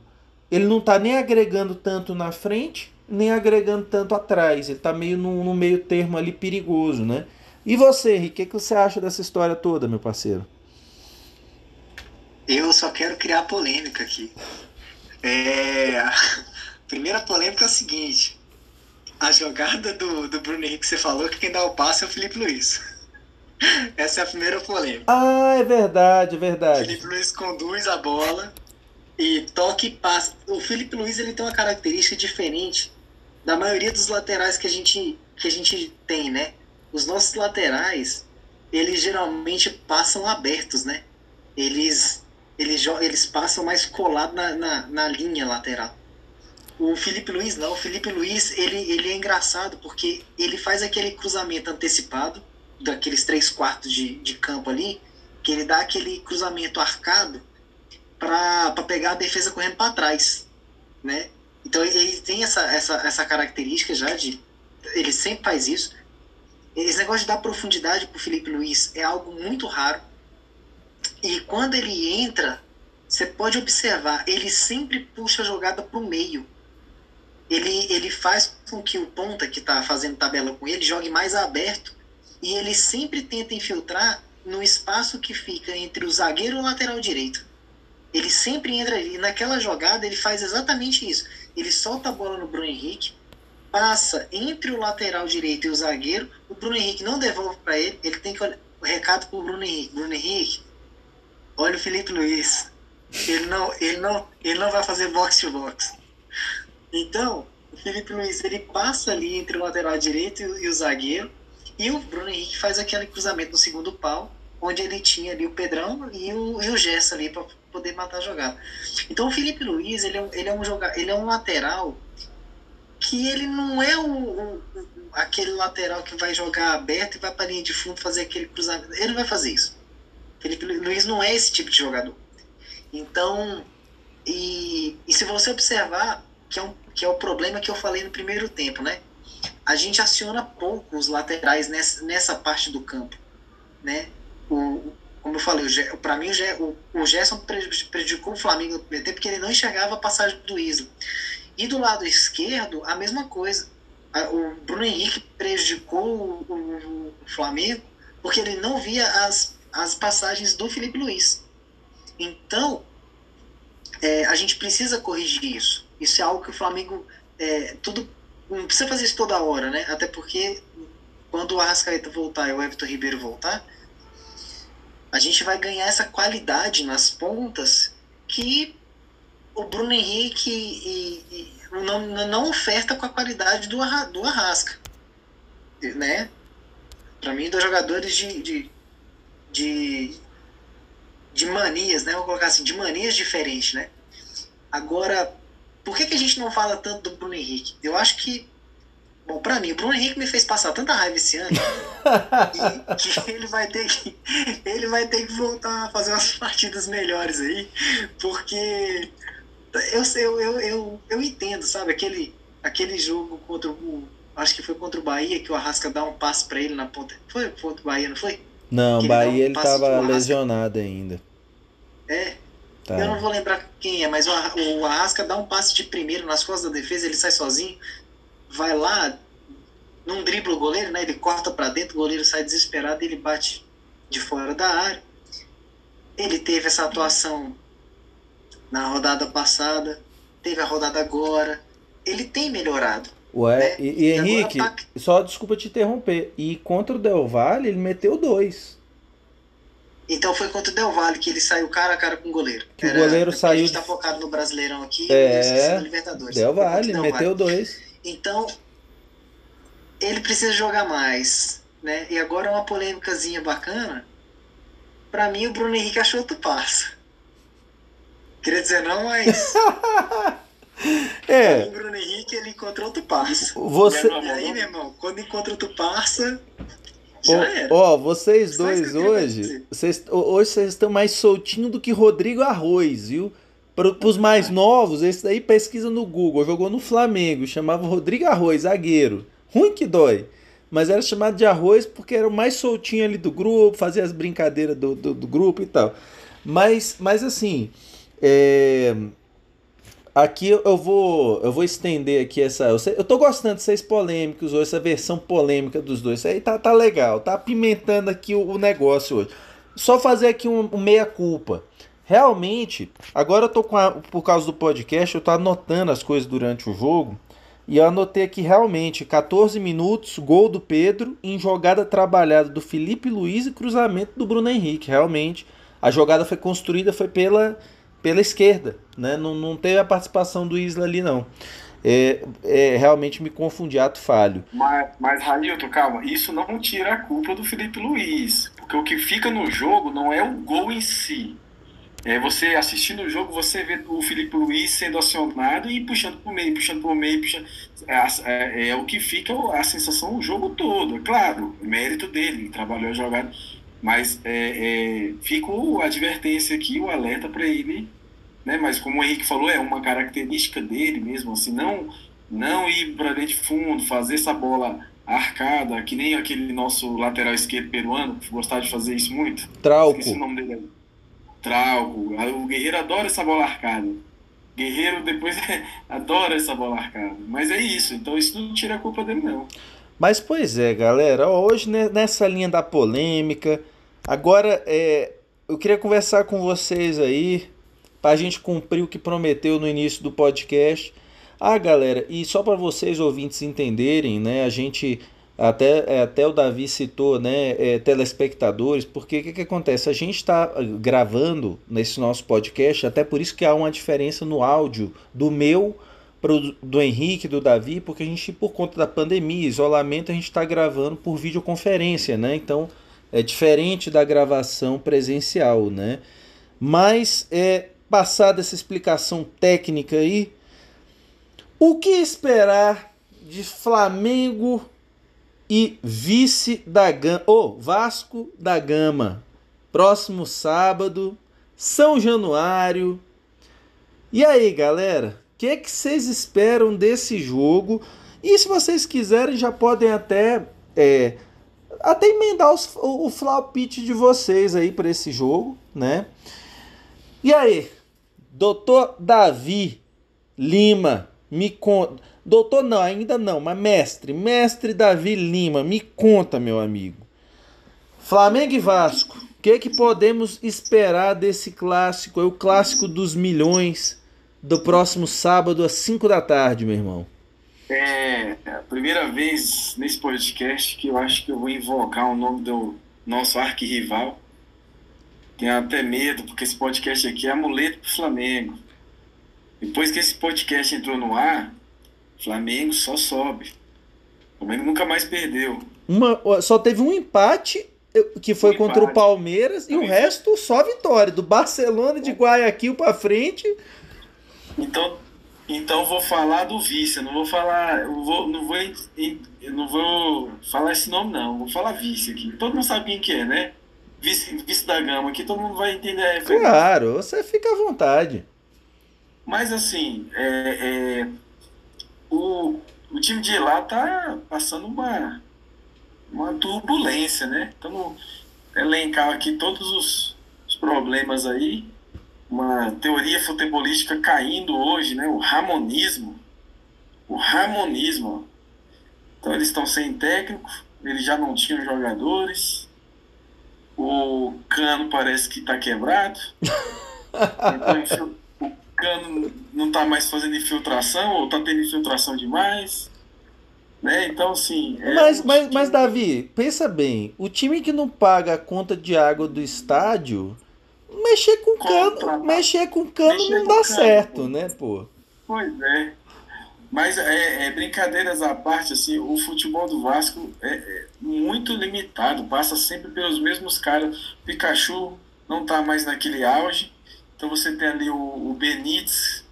Ele não está nem agregando tanto na frente, nem agregando tanto atrás. Ele está meio no, no, meio termo ali perigoso, né? E você, Henrique, o que, que você acha dessa história toda, meu parceiro? Eu só quero criar polêmica aqui. É... [laughs] Primeira polêmica é a seguinte: a jogada do, do Bruno Henrique que você falou que quem dá o passe é o Felipe Luiz. [laughs] Essa é a primeira polêmica. Ah, é verdade, é verdade. Felipe Luiz conduz a bola e toca e passa. O Felipe Luiz ele tem uma característica diferente da maioria dos laterais que a gente, que a gente tem, né? Os nossos laterais, eles geralmente passam abertos, né? Eles, eles, eles passam mais colado na, na, na linha lateral. O Felipe Luiz não. O Felipe Luiz, ele, ele é engraçado porque ele faz aquele cruzamento antecipado daqueles três quartos de, de campo ali, que ele dá aquele cruzamento arcado para pegar a defesa correndo para trás, né? Então ele tem essa, essa, essa característica já de ele sempre faz isso. esse negócio de dar profundidade pro Felipe Luiz é algo muito raro. E quando ele entra, você pode observar, ele sempre puxa a jogada pro meio. Ele, ele faz com que o ponta que está fazendo tabela com ele jogue mais aberto e ele sempre tenta infiltrar no espaço que fica entre o zagueiro e o lateral direito. Ele sempre entra ali. Naquela jogada ele faz exatamente isso. Ele solta a bola no Bruno Henrique, passa entre o lateral direito e o zagueiro. O Bruno Henrique não devolve para ele. Ele tem que olhar o recado para o Bruno Henrique. Bruno Henrique, olha o Felipe Luiz. Ele não, ele não, ele não vai fazer box to box. Então, o Felipe Luiz ele passa ali entre o lateral direito e o zagueiro. E o Bruno Henrique faz aquele cruzamento no segundo pau, onde ele tinha ali o Pedrão e o, e o Gerson ali para poder matar a jogada. Então o Felipe Luiz, ele é, ele é um jogador, ele é um lateral que ele não é o, o, aquele lateral que vai jogar aberto e vai para a linha de fundo fazer aquele cruzamento. Ele não vai fazer isso. Felipe Luiz não é esse tipo de jogador. Então, e, e se você observar, que é, um, que é o problema que eu falei no primeiro tempo, né? A gente aciona pouco os laterais nessa, nessa parte do campo, né? O, como eu falei, para mim o, o Gerson prejudicou o Flamengo no primeiro tempo porque ele não enxergava a passagem do Isla. E do lado esquerdo, a mesma coisa. O Bruno Henrique prejudicou o, o, o Flamengo porque ele não via as, as passagens do Felipe Luiz. Então, é, a gente precisa corrigir isso. Isso é algo que o Flamengo. É, tudo Não precisa fazer isso toda hora, né? Até porque quando o Arrascaeta voltar e o Everton Ribeiro voltar, a gente vai ganhar essa qualidade nas pontas que o Bruno Henrique e, e não, não oferta com a qualidade do, Arra, do Arrasca. Né? Para mim, dois jogadores de, de, de, de manias, né? Vou colocar assim, de manias diferentes, né? Agora, por que, que a gente não fala tanto do Bruno Henrique? Eu acho que Bom, pra mim, o Bruno Henrique me fez passar tanta raiva esse ano [laughs] que, que, ele vai ter que ele vai ter que voltar a fazer umas partidas melhores aí, porque eu eu, eu, eu, eu entendo, sabe, aquele, aquele jogo contra o acho que foi contra o Bahia que o Arrasca dá um passe para ele na ponta. Foi contra o Bahia, não foi? Não, o Bahia ele, um ele tava lesionado ainda. É. Tá. Eu não vou lembrar quem é, mas o, o Arrasca dá um passe de primeiro nas costas da defesa, ele sai sozinho vai lá, não dribla o goleiro, né? Ele corta para dentro, o goleiro sai desesperado, ele bate de fora da área. Ele teve essa atuação na rodada passada, teve a rodada agora. Ele tem melhorado. Ué, né? e, e, Henrique, tá... só desculpa te interromper. E contra o Del Valle, ele meteu dois. Então foi contra o Del Valle que ele saiu cara a cara com o goleiro. Que Era, o goleiro saiu. A gente tá focado no Brasileirão aqui, é, no Libertadores. Del Valle, Del meteu dois. Então, ele precisa jogar mais, né? E agora uma polêmicazinha bacana. Para mim, o Bruno Henrique achou outro passo. Queria dizer não, mas. [laughs] é. O Bruno Henrique ele encontrou outro passo. Você... E aí, meu irmão, quando encontra outro passo. Ó, vocês dois hoje, vocês, hoje vocês estão mais soltinho do que Rodrigo Arroz, viu? Para os mais novos, esse daí pesquisa no Google, jogou no Flamengo, chamava Rodrigo Arroz, zagueiro. Ruim que dói. Mas era chamado de arroz porque era o mais soltinho ali do grupo, fazia as brincadeiras do, do, do grupo e tal. Mas, mas assim, é... aqui eu vou eu vou estender aqui essa. Eu, sei, eu tô gostando de polêmicos hoje, essa versão polêmica dos dois. Isso aí tá, tá legal, tá apimentando aqui o, o negócio hoje. Só fazer aqui um, um meia-culpa. Realmente, agora eu tô com a, por causa do podcast, eu tô anotando as coisas durante o jogo. E eu anotei aqui realmente 14 minutos, gol do Pedro, em jogada trabalhada do Felipe Luiz e cruzamento do Bruno Henrique. Realmente, a jogada foi construída foi pela, pela esquerda, né? Não, não teve a participação do Isla ali, não. É, é, realmente me confundi, ato falho. Mas, mas Railton, calma, isso não tira a culpa do Felipe Luiz. Porque o que fica no jogo não é o gol em si, é, você assistindo o jogo, você vê o Felipe Luiz sendo acionado e puxando para o meio, puxando para o meio, puxando. É, é, é, o que fica a sensação o jogo todo. É claro, mérito dele, ele trabalhou a jogada, mas é, é, fica a advertência aqui, o alerta para ele. Né? Mas como o Henrique falou, é uma característica dele mesmo, assim, não, não ir para dentro de fundo, fazer essa bola arcada, que nem aquele nosso lateral esquerdo peruano, que gostava de fazer isso muito. Trauco. Esqueci o nome dele. aí. Trauco. O Guerreiro adora essa bola arcada. Guerreiro depois [laughs] adora essa bola arcada. Mas é isso, então isso não tira a culpa dele, não. Mas pois é, galera, hoje nessa linha da polêmica, agora é, eu queria conversar com vocês aí para a gente cumprir o que prometeu no início do podcast. Ah, galera, e só para vocês ouvintes entenderem, né, a gente até, é, até o Davi citou, né, é, telespectadores, porque o que, que acontece? A gente está gravando nesse nosso podcast, até por isso que há uma diferença no áudio do meu pro, do Henrique, do Davi, porque a gente, por conta da pandemia, isolamento, a gente está gravando por videoconferência, né? Então é diferente da gravação presencial, né? Mas é passada essa explicação técnica aí, o que esperar de Flamengo e vice da Gama, oh, Vasco da Gama, próximo sábado, São Januário. E aí, galera, que, que vocês esperam desse jogo? E se vocês quiserem, já podem até é, até emendar os, o, o de vocês aí para esse jogo, né? E aí, doutor Davi Lima, me conta. Doutor não, ainda não, mas mestre, mestre Davi Lima, me conta, meu amigo. Flamengo e Vasco, o que, que podemos esperar desse clássico? É o clássico dos milhões do próximo sábado às 5 da tarde, meu irmão. É a primeira vez nesse podcast que eu acho que eu vou invocar o nome do nosso arquirrival. Tenho até medo, porque esse podcast aqui é amuleto pro Flamengo. Depois que esse podcast entrou no ar, Flamengo só sobe. O Flamengo nunca mais perdeu. Uma, só teve um empate que foi Um contra o empate. Palmeiras e o Também. resto só vitória. Do Barcelona de Guayaquil pra frente. Então, então vou falar do vice. Eu não vou falar, eu vou, não vou, eu não vou falar esse nome não. Vou falar vice aqui. Todo mundo sabe quem que é, né? Vice, vice da Gama aqui, todo mundo vai entender. Claro, você fica à vontade. Mas assim, é, é, o, o time de lá tá passando uma, uma turbulência, né? Estamos elencar aqui todos os, os problemas aí. Uma teoria futebolística caindo hoje, né? O ramonismo. O ramonismo. Então eles estão sem técnico, eles já não tinham jogadores. O cano parece que está quebrado. [laughs] Então, o cano não está mais fazendo infiltração, ou está tendo infiltração demais. Né? Então, assim. é Mas, um mas, time- mas, Davi, pensa bem: o time que não paga a conta de água do estádio, mexer com cano, Contra- mexer com cano Mexer não com dá cano, certo, pô. né, pô? Pois é. Mas é, é, brincadeiras à parte, assim, o futebol do Vasco é, é muito limitado, passa sempre pelos mesmos caras. Pikachu não tá mais naquele auge. Então você tem ali o, o Benítez,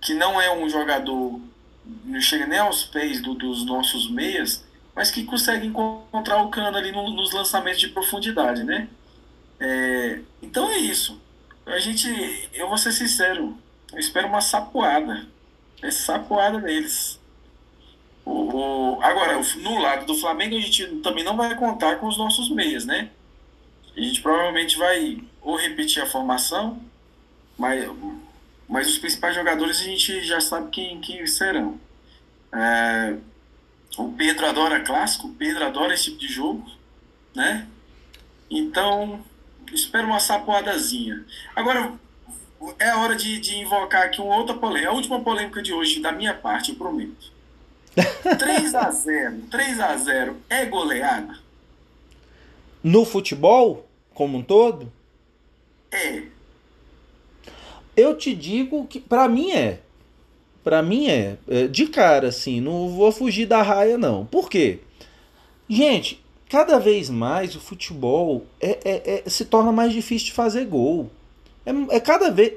que não é um jogador, não chega nem aos pés do- dos nossos meias, mas que consegue encontrar o cano ali no- nos lançamentos de profundidade, né? É, então é isso. A gente, eu vou ser sincero, eu espero uma sapoada. É sapoada neles. O, o- agora, no lado do Flamengo, a gente também não vai contar com os nossos meias, né? A gente provavelmente vai ou repetir a formação, mas, mas os principais jogadores a gente já sabe quem, quem serão. É, o Pedro adora clássico, o Pedro adora esse tipo de jogo, né? Então, espero uma sapoadazinha. Agora, é hora de, de invocar aqui uma outra polêmica. A última polêmica de hoje, da minha parte, eu prometo. [laughs] 3 a 0 3 a 0 é goleada? No futebol, como um todo, É. eu te digo que pra mim é. Pra mim é. É, De cara, assim, não vou fugir da raia, não. Por quê? Gente, cada vez mais o futebol é, é- é- se torna mais difícil de fazer gol. É, é cada vez.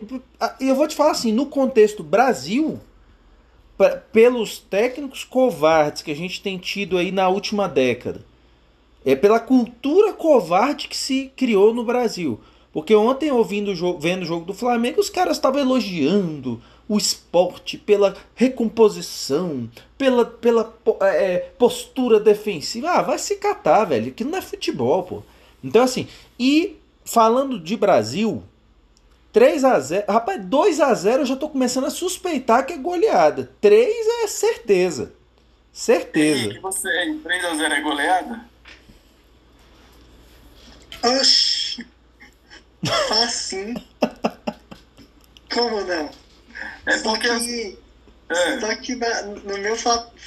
E eu vou te falar assim, no contexto Brasil, pe- pelos técnicos covardes que a gente tem tido aí na última década, é pela cultura covarde que se criou no Brasil. Porque ontem, ouvindo o jogo, vendo o jogo do Flamengo, os caras estavam elogiando o esporte, pela recomposição, pela, pela é, postura defensiva. Ah, vai se catar, velho, que não é futebol, pô. Então, assim, e falando de Brasil, 3 a 0 Rapaz, 2 a 0 eu já tô começando a suspeitar que é goleada. 3 é certeza. Certeza. E você, 3 a 0 é goleada? Oxi. [laughs] Facinho. Como não? É Só porque. que, É. só que na- no meu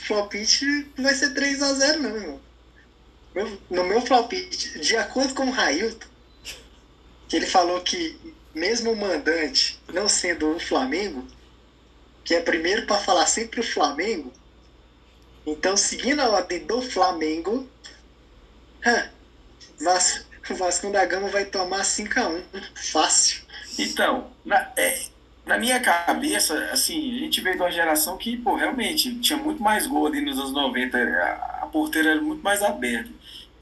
palpite não vai ser 3x0, não, irmão. Meu- No meu palpite, de acordo com o Railton, que ele falou que mesmo o mandante não sendo o Flamengo, que é primeiro para falar sempre o Flamengo, então seguindo a ordem do Flamengo, hã, Vas- o Vasco da Gama vai tomar 5x1. Fácil. Então, na, é, na minha cabeça, assim, a gente veio de uma geração que, pô, realmente tinha muito mais gol ali nos anos 90, a, a porteira era muito mais aberta.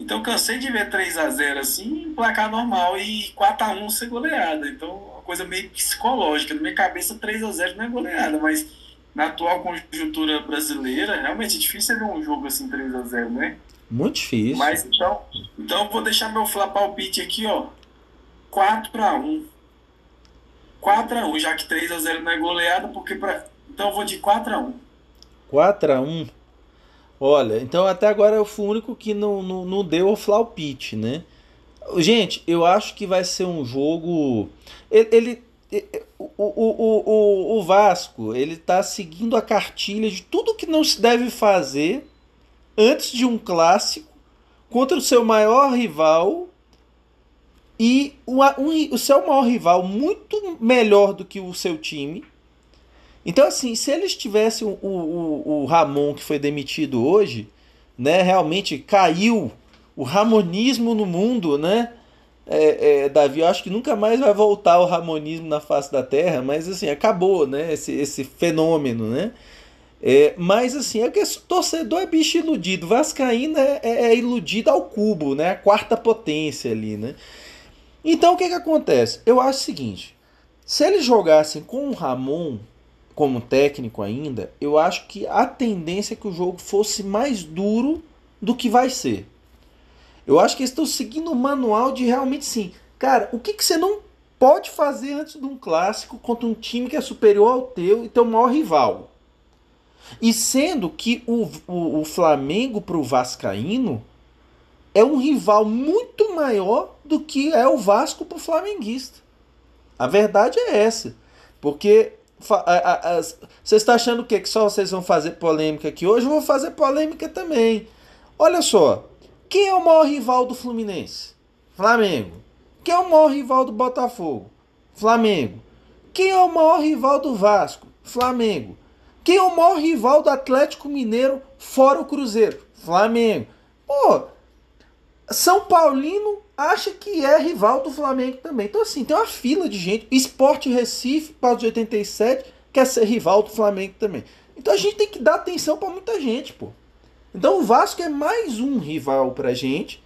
Então, cansei de ver 3 a 0 assim, placar normal e 4 a 1 ser goleada. Então, uma coisa meio psicológica. Na minha cabeça, 3 a 0 não é goleada, mas na atual conjuntura brasileira, realmente é difícil ver um jogo assim 3 a 0 né? Muito difícil. Mas então, então eu vou deixar meu palpite aqui, ó. 4 para 1. 4 a 1, já que 3 a 0 não é goleada, porque pra... então eu vou de 4 a 1. 4 a 1 Olha, então até agora eu fui o único que não, não, não deu o flaupite, né? Gente, eu acho que vai ser um jogo. Ele. ele- o, o, o, o, o Vasco, ele tá seguindo a cartilha de tudo que não se deve fazer antes de um clássico contra o seu maior rival e um, um- o seu maior rival muito melhor do que o seu time. Então, assim, se eles tivessem o, o, o Ramon que foi demitido hoje, né, realmente caiu o ramonismo no mundo, né? É, é, Davi, eu acho que nunca mais vai voltar o ramonismo na face da Terra, mas assim, acabou, né? Esse, esse fenômeno, né? É, mas assim, é que esse torcedor é bicho iludido. Vascaína é, é, é iludido ao cubo, né? A quarta potência ali, né? Então o que que acontece? Eu acho o seguinte: se eles jogassem com o Ramon como técnico ainda, eu acho que a tendência é que o jogo fosse mais duro do que vai ser. Eu acho que eles estão seguindo o manual de realmente sim. Cara, o que, que você não pode fazer antes de um clássico contra um time que é superior ao teu e teu maior rival? E sendo que o, o, o Flamengo para o Vascaíno é um rival muito maior do que é o Vasco para o Flamenguista. A verdade é essa. Porque você está achando o quê? Que só vocês vão fazer polêmica aqui hoje? Eu vou fazer polêmica também. Olha só. Quem é o maior rival do Fluminense? Flamengo. Quem é o maior rival do Botafogo? Flamengo. Quem é o maior rival do Vasco? Flamengo. Quem é o maior rival do Atlético Mineiro fora o Cruzeiro? Flamengo. Pô, São Paulino acha que é rival do Flamengo também. Então, assim, tem uma fila de gente. Esporte Recife, Paulo de 87, quer ser rival do Flamengo também. Então a gente tem que dar atenção pra muita gente, pô. Então o Vasco é mais um rival pra gente.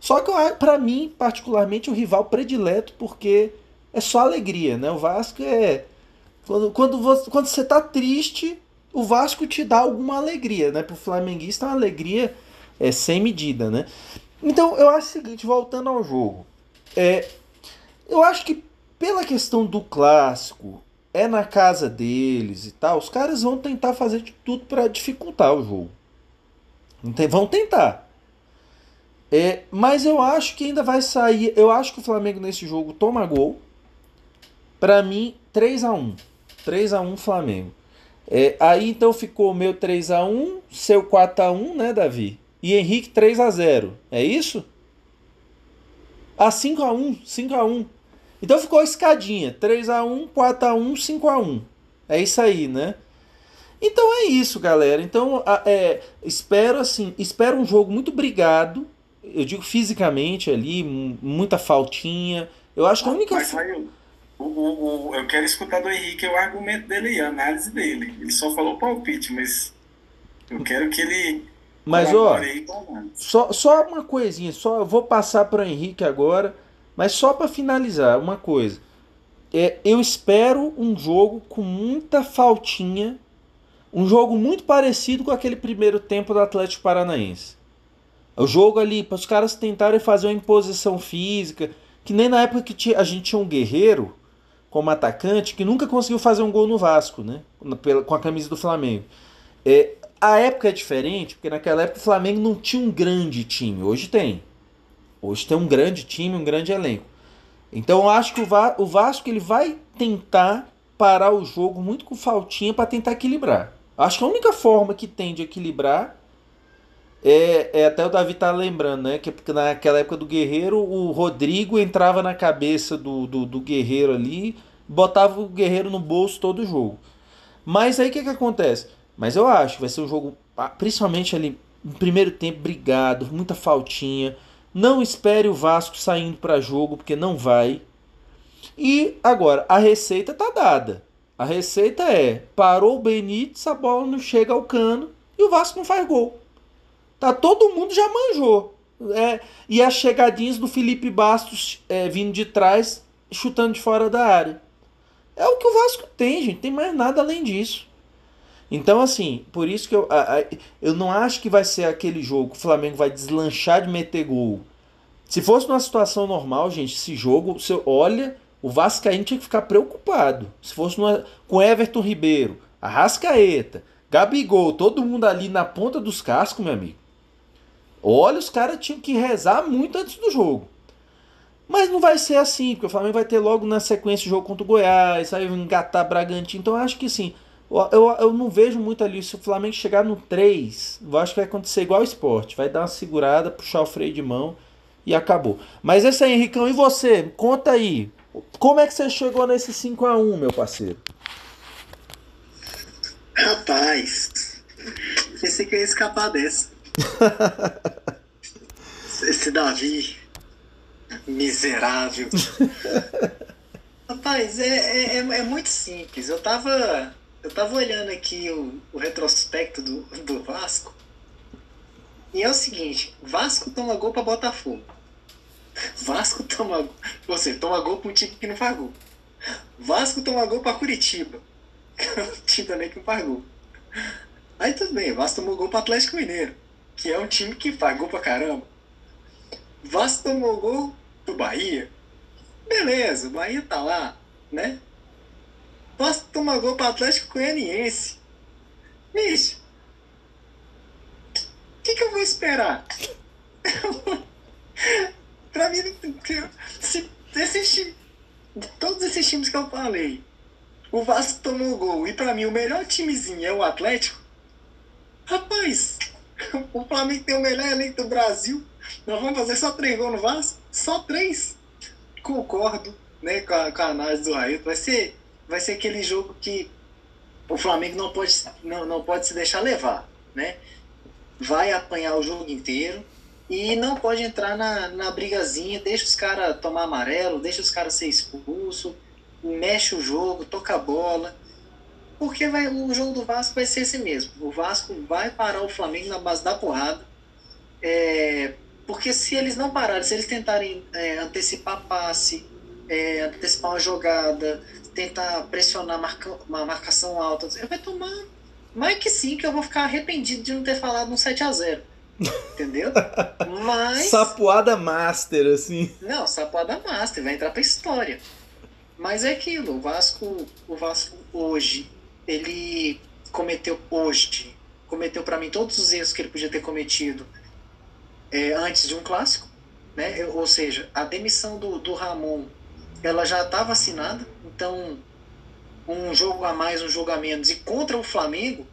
Só que pra mim, particularmente, o rival predileto, porque é só alegria, né? O Vasco é. Quando, quando, você, quando você tá triste, o Vasco te dá alguma alegria, né? Pro flamenguista uma alegria é, sem medida, né? Então eu acho o seguinte, voltando ao jogo. É, eu acho que pela questão do clássico, é na casa deles e tal, os caras vão tentar fazer de tudo para dificultar o jogo. Vão tentar. É, mas eu acho que ainda vai sair. Eu acho que o Flamengo nesse jogo toma gol. Pra mim, 3 a 1 3 a 1 Flamengo. É, aí então ficou meu 3 a 1 seu 4 a 1 né, Davi? E Henrique 3 a 0 É isso? Ah, 5 a 1 5 a 1 Então ficou a escadinha: 3 a 1 4 a 1 5 a 1 É isso aí, né? Então é isso, galera. Então, é, espero assim, espero um jogo muito brigado. Eu digo fisicamente ali, mu- muita faltinha. Eu acho que a única. Mas aí, o, o, o- eu quero escutar do Henrique o argumento dele aí, a análise dele. Ele só falou palpite, mas eu quero que ele. Mas ó, só, só uma coisinha, só eu vou passar para o Henrique agora, mas só para finalizar, uma coisa. é, eu espero um jogo com muita faltinha, um jogo muito parecido com aquele primeiro tempo do Atlético Paranaense. O jogo ali, para os caras tentarem fazer uma imposição física, que nem na época que a gente tinha um guerreiro como atacante que nunca conseguiu fazer um gol no Vasco, né? Com a camisa do Flamengo. É, a época é diferente, porque naquela época o Flamengo não tinha um grande time. Hoje tem. Hoje tem um grande time, um grande elenco. Então eu acho que o Vasco ele vai tentar parar o jogo muito com faltinha para tentar equilibrar. Acho que a única forma que tem de equilibrar é, é até o Davi tá lembrando, né? Que naquela época do Guerreiro, o Rodrigo entrava na cabeça do, do, do Guerreiro ali, botava o Guerreiro no bolso todo o jogo. Mas aí o que, que acontece? Mas eu acho que vai ser um jogo, ah, principalmente ali no primeiro tempo, brigado, muita faltinha. Não espere o Vasco saindo para jogo, porque não vai. E agora, a receita tá dada. A receita é: parou o Benítez, a bola não chega ao cano e o Vasco não faz gol. Tá todo mundo já manjou. É, e as chegadinhas do Felipe Bastos é, vindo de trás, chutando de fora da área. É o que o Vasco tem, gente. Tem mais nada além disso. Então, assim, por isso que eu, eu não acho que vai ser aquele jogo que o Flamengo vai deslanchar de meter gol. Se fosse numa situação normal, gente, esse jogo, olha, o Vascaíno tinha que ficar preocupado. Se fosse numa, com Everton Ribeiro, Arrascaeta, Gabigol, todo mundo ali na ponta dos cascos, meu amigo. Olha, os caras tinham que rezar muito antes do jogo. Mas não vai ser assim, porque o Flamengo vai ter logo na sequência o jogo contra o Goiás, aí engatar Bragantino. Então eu acho que sim. Eu, eu não vejo muito ali. Se o Flamengo chegar no 3, eu acho que vai acontecer igual o esporte. Vai dar uma segurada, puxar o freio de mão e acabou. Mas esse aí, Henricão, e você? Conta aí. Como é que você chegou nesse 5 a 1 meu parceiro? Rapaz, pensei que eu ia escapar dessa. [laughs] Esse Davi miserável. [laughs] Rapaz, é, é, é, é muito simples. Eu tava eu tava olhando aqui o, o retrospecto do, do Vasco. E é o seguinte: Vasco toma gol pra Botafogo. [laughs] Vasco toma. Seja, toma gol pra um time que não faz gol. Vasco toma gol pra Curitiba. [laughs] Um time também que não faz gol. Aí tudo bem, Vasco tomou gol pro Atlético Mineiro. Que é um time que faz gol pra caramba. Vasco tomou gol pro Bahia. Beleza, o Bahia tá lá, né? Posso tomar gol para Atlético Goianiense. Bicho, o que, que eu vou esperar? [laughs] para mim, se esses, todos esses times que eu falei, o Vasco tomou gol e para mim o melhor timezinho é o Atlético. Rapaz, [laughs] o Flamengo tem o melhor elenco do Brasil. Nós vamos fazer só três gols no Vasco? Só três? Concordo né, com, a, com a análise do Raio. Vai ser vai ser aquele jogo que o Flamengo não pode, não, não pode se deixar levar, né? Vai apanhar o jogo inteiro e não pode entrar na, na brigazinha, deixa os caras tomar amarelo, deixa os caras ser expulso, mexe o jogo, toca a bola, porque vai, o jogo do Vasco vai ser esse mesmo. O Vasco vai parar o Flamengo na base da porrada, é, porque se eles não pararem, se eles tentarem é, antecipar passe, é, antecipar uma jogada, tentar pressionar marca, uma marcação alta, ele vai tomar mais que sim, que eu vou ficar arrependido de não ter falado um 7 a 0 Entendeu? [laughs] Mas. Sapuada master, assim. Não, sapuada master, vai entrar pra história. Mas é aquilo, o Vasco, o Vasco hoje, ele cometeu hoje, cometeu para mim todos os erros que ele podia ter cometido é, antes de um clássico, né? Ou seja, a demissão do, do Ramon, ela já estava assinada, então, um jogo a mais, um jogo a menos, e contra o Flamengo,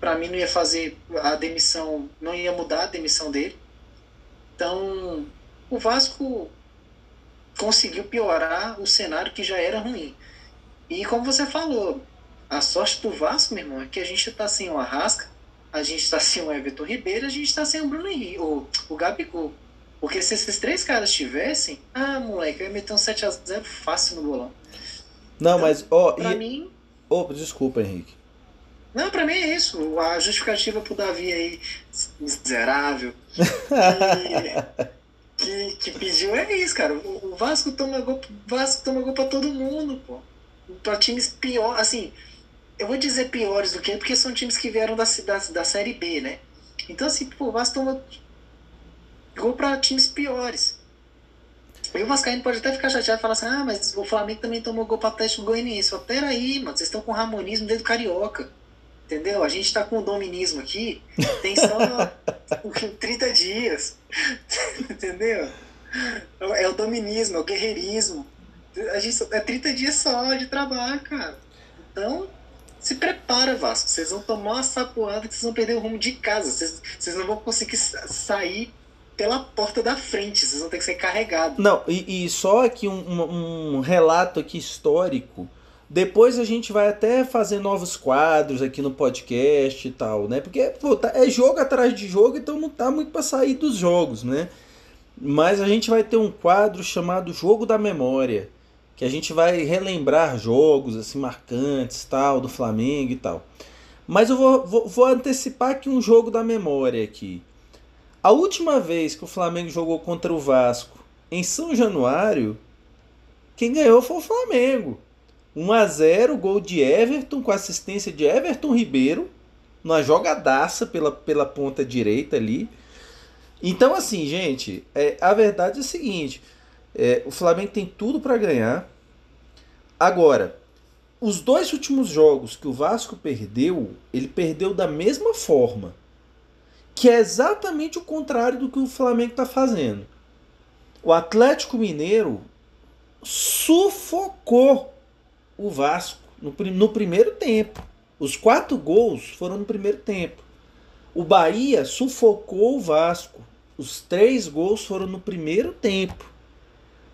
para mim não ia fazer a demissão, não ia mudar a demissão dele. Então, o Vasco conseguiu piorar o cenário que já era ruim. E como você falou, a sorte do Vasco, meu irmão, é que a gente tá sem o Arrasca, a gente tá sem o Everton Ribeiro, a gente tá sem o Bruno Henrique, o, o Gabigol. Porque se esses três caras tivessem, ah, moleque, eu ia meter um 7x0 fácil no bolão. Não, então, mas, ó. pra e... mim. Oh, desculpa, Henrique. Não, pra mim é isso. A justificativa pro Davi aí, miserável, [laughs] que, que, que pediu é isso, cara. O, Vasco toma gol, Vasco toma gol pra todo mundo, pô. Pra times piores, assim, eu vou dizer piores do que, porque são times que vieram da, da, da Série B, né? Então, assim, pô, o Vasco toma gol pra times piores. E o Vascaíno pode até ficar chateado e falar assim, ah, mas o Flamengo também tomou gol pra Atlético Goianiense. Fala, peraí, mano, vocês estão com ramonismo dentro do Carioca. Entendeu? A gente tá com o dominismo aqui, tem só [laughs] 30 dias. [laughs] Entendeu? É o dominismo, é o guerreirismo. A gente é 30 dias só de trabalho, cara. Então, se prepara, Vasco. Vocês vão tomar uma sapoada que vocês vão perder o rumo de casa. Vocês não vão conseguir sair pela porta da frente. Vocês vão ter que ser carregados. Não, e, e só aqui um, um, relato aqui histórico depois a gente vai até fazer novos quadros aqui no podcast e tal, né? Porque pô, tá, é jogo atrás de jogo, então não tá muito para sair dos jogos, né? Mas a gente vai ter um quadro chamado Jogo da Memória, que a gente vai relembrar jogos assim marcantes, tal, do Flamengo e tal. Mas eu vou, vou, vou antecipar aqui um jogo da memória aqui. A última vez que o Flamengo jogou contra o Vasco em São Januário, quem ganhou foi o Flamengo. 1 a 0 gol de Everton com assistência de Everton Ribeiro, numa jogadaça pela, pela ponta direita ali. Então, assim, gente, é, a verdade é a seguinte: é, o Flamengo tem tudo para ganhar. Agora, os dois últimos jogos que o Vasco perdeu, ele perdeu da mesma forma. Que é exatamente o contrário do que o Flamengo está fazendo. O Atlético Mineiro sufocou o Vasco no, no primeiro tempo. Os quatro gols foram no primeiro tempo. O Bahia sufocou o Vasco. Os três gols foram no primeiro tempo.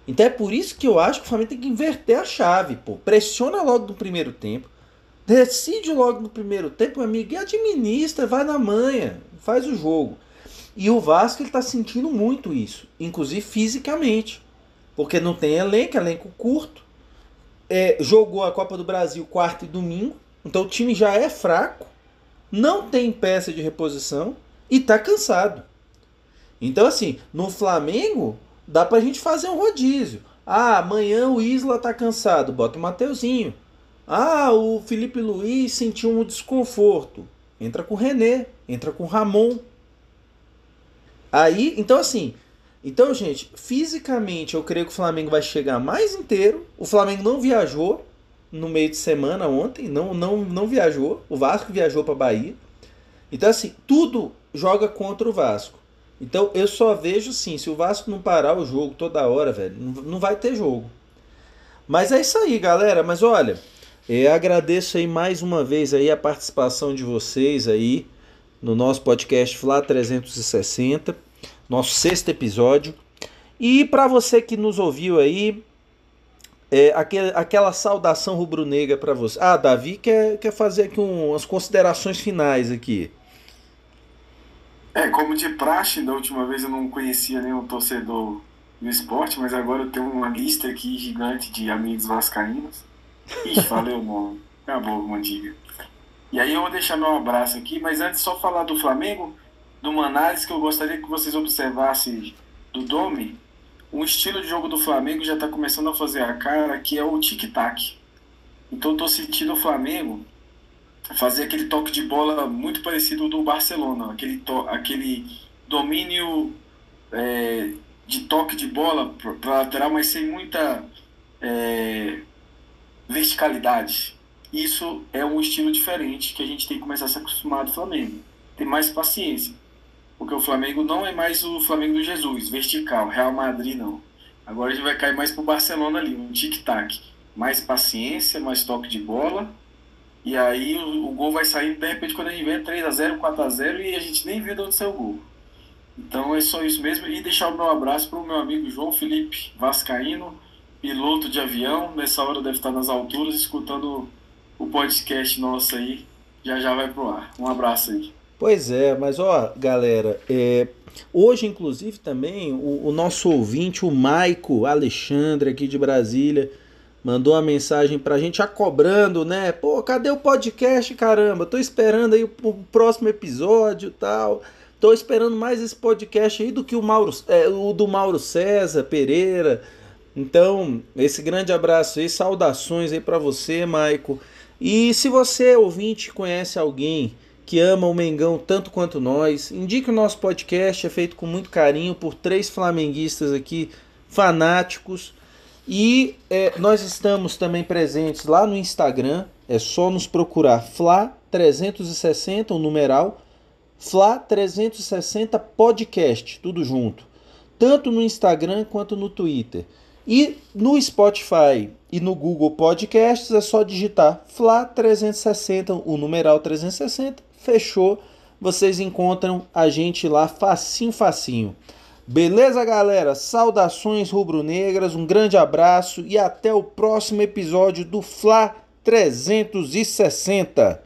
Então é por isso que eu acho que o Flamengo tem que inverter a chave. Pô. Pressiona logo no primeiro tempo. Decide logo no primeiro tempo, meu amigo, e administra, vai na manha, faz o jogo. E o Vasco está sentindo muito isso, inclusive fisicamente. Porque não tem elenco, elenco curto é, jogou a Copa do Brasil quarto e domingo, então o time já é fraco, não tem peça de reposição e tá cansado. Então, assim, no Flamengo, dá pra gente fazer um rodízio. Ah, amanhã o Isla tá cansado, bota o Mateuzinho. Ah, o Felipe Luiz sentiu um desconforto. Entra com o René, entra com o Ramon. Aí, então assim, então, gente, fisicamente eu creio que o Flamengo vai chegar mais inteiro. O Flamengo não viajou no meio de semana ontem, não não não viajou. O Vasco viajou para Bahia. Então assim, tudo joga contra o Vasco. Então eu só vejo sim, se o Vasco não parar o jogo toda hora, velho, não vai ter jogo. Mas é isso aí, galera. Mas olha, é, agradeço aí mais uma vez aí a participação de vocês aí no nosso podcast Flá 360 nosso sexto episódio. E para você que nos ouviu aí, é, aquele, aquela saudação rubro-negra para você. Ah, Davi quer, quer fazer aqui um, umas considerações finais aqui. É, como de praxe, da última vez eu não conhecia nenhum torcedor no esporte, mas agora eu tenho uma lista aqui gigante de amigos vascaínos. Ixi, valeu o nome. Acabou, Mandiga. E aí eu vou deixar meu abraço aqui, mas antes só falar do Flamengo, de uma análise que eu gostaria que vocês observassem do Domi, um estilo de jogo do Flamengo já está começando a fazer a cara, que é o tic-tac. Então estou sentindo o Flamengo fazer aquele toque de bola muito parecido do Barcelona, aquele, to aquele domínio é, de toque de bola para lateral, mas sem muita é, verticalidade. Isso é um estilo diferente que a gente tem que começar a se acostumar do Flamengo. Ter mais paciência. Porque o Flamengo não é mais o Flamengo do Jesus, vertical, Real Madrid não. Agora a gente vai cair mais pro Barcelona ali, um tic-tac. Mais paciência, mais toque de bola. E aí o, o, gol vai sair, de repente, quando a gente vê 3x0, 4x0 e a gente nem viu de onde saiu o gol. Então é só isso mesmo. E deixar o meu abraço para o meu amigo João Felipe Vascaíno, piloto de avião. Nessa hora deve estar nas alturas, escutando o podcast nosso aí. Já já vai pro ar. Um abraço aí. Pois é, mas ó, galera, é, hoje inclusive também o, o, nosso ouvinte, o Maico Alexandre aqui de Brasília, mandou uma mensagem pra gente já cobrando, né? Pô, cadê o podcast, caramba? Tô esperando aí o, o próximo episódio e tal. Tô esperando mais esse podcast aí do que o, Mauro, é, o do Mauro César Pereira. Então, esse grande abraço aí, saudações aí para você, Maico. E se você, ouvinte, conhece alguém que ama o Mengão tanto quanto nós, indique o nosso podcast, é feito com muito carinho por três flamenguistas aqui, fanáticos. E é, nós estamos também presentes lá no Instagram, é só nos procurar Fla360, o numeral, Fla360 Podcast, tudo junto. Tanto no Instagram quanto no Twitter. E no Spotify e no Google Podcasts é só digitar Fla 360, o numeral 360, fechou. Vocês encontram a gente lá facinho, facinho. Beleza, galera? Saudações rubro-negras, um grande abraço e até o próximo episódio do Fla 360.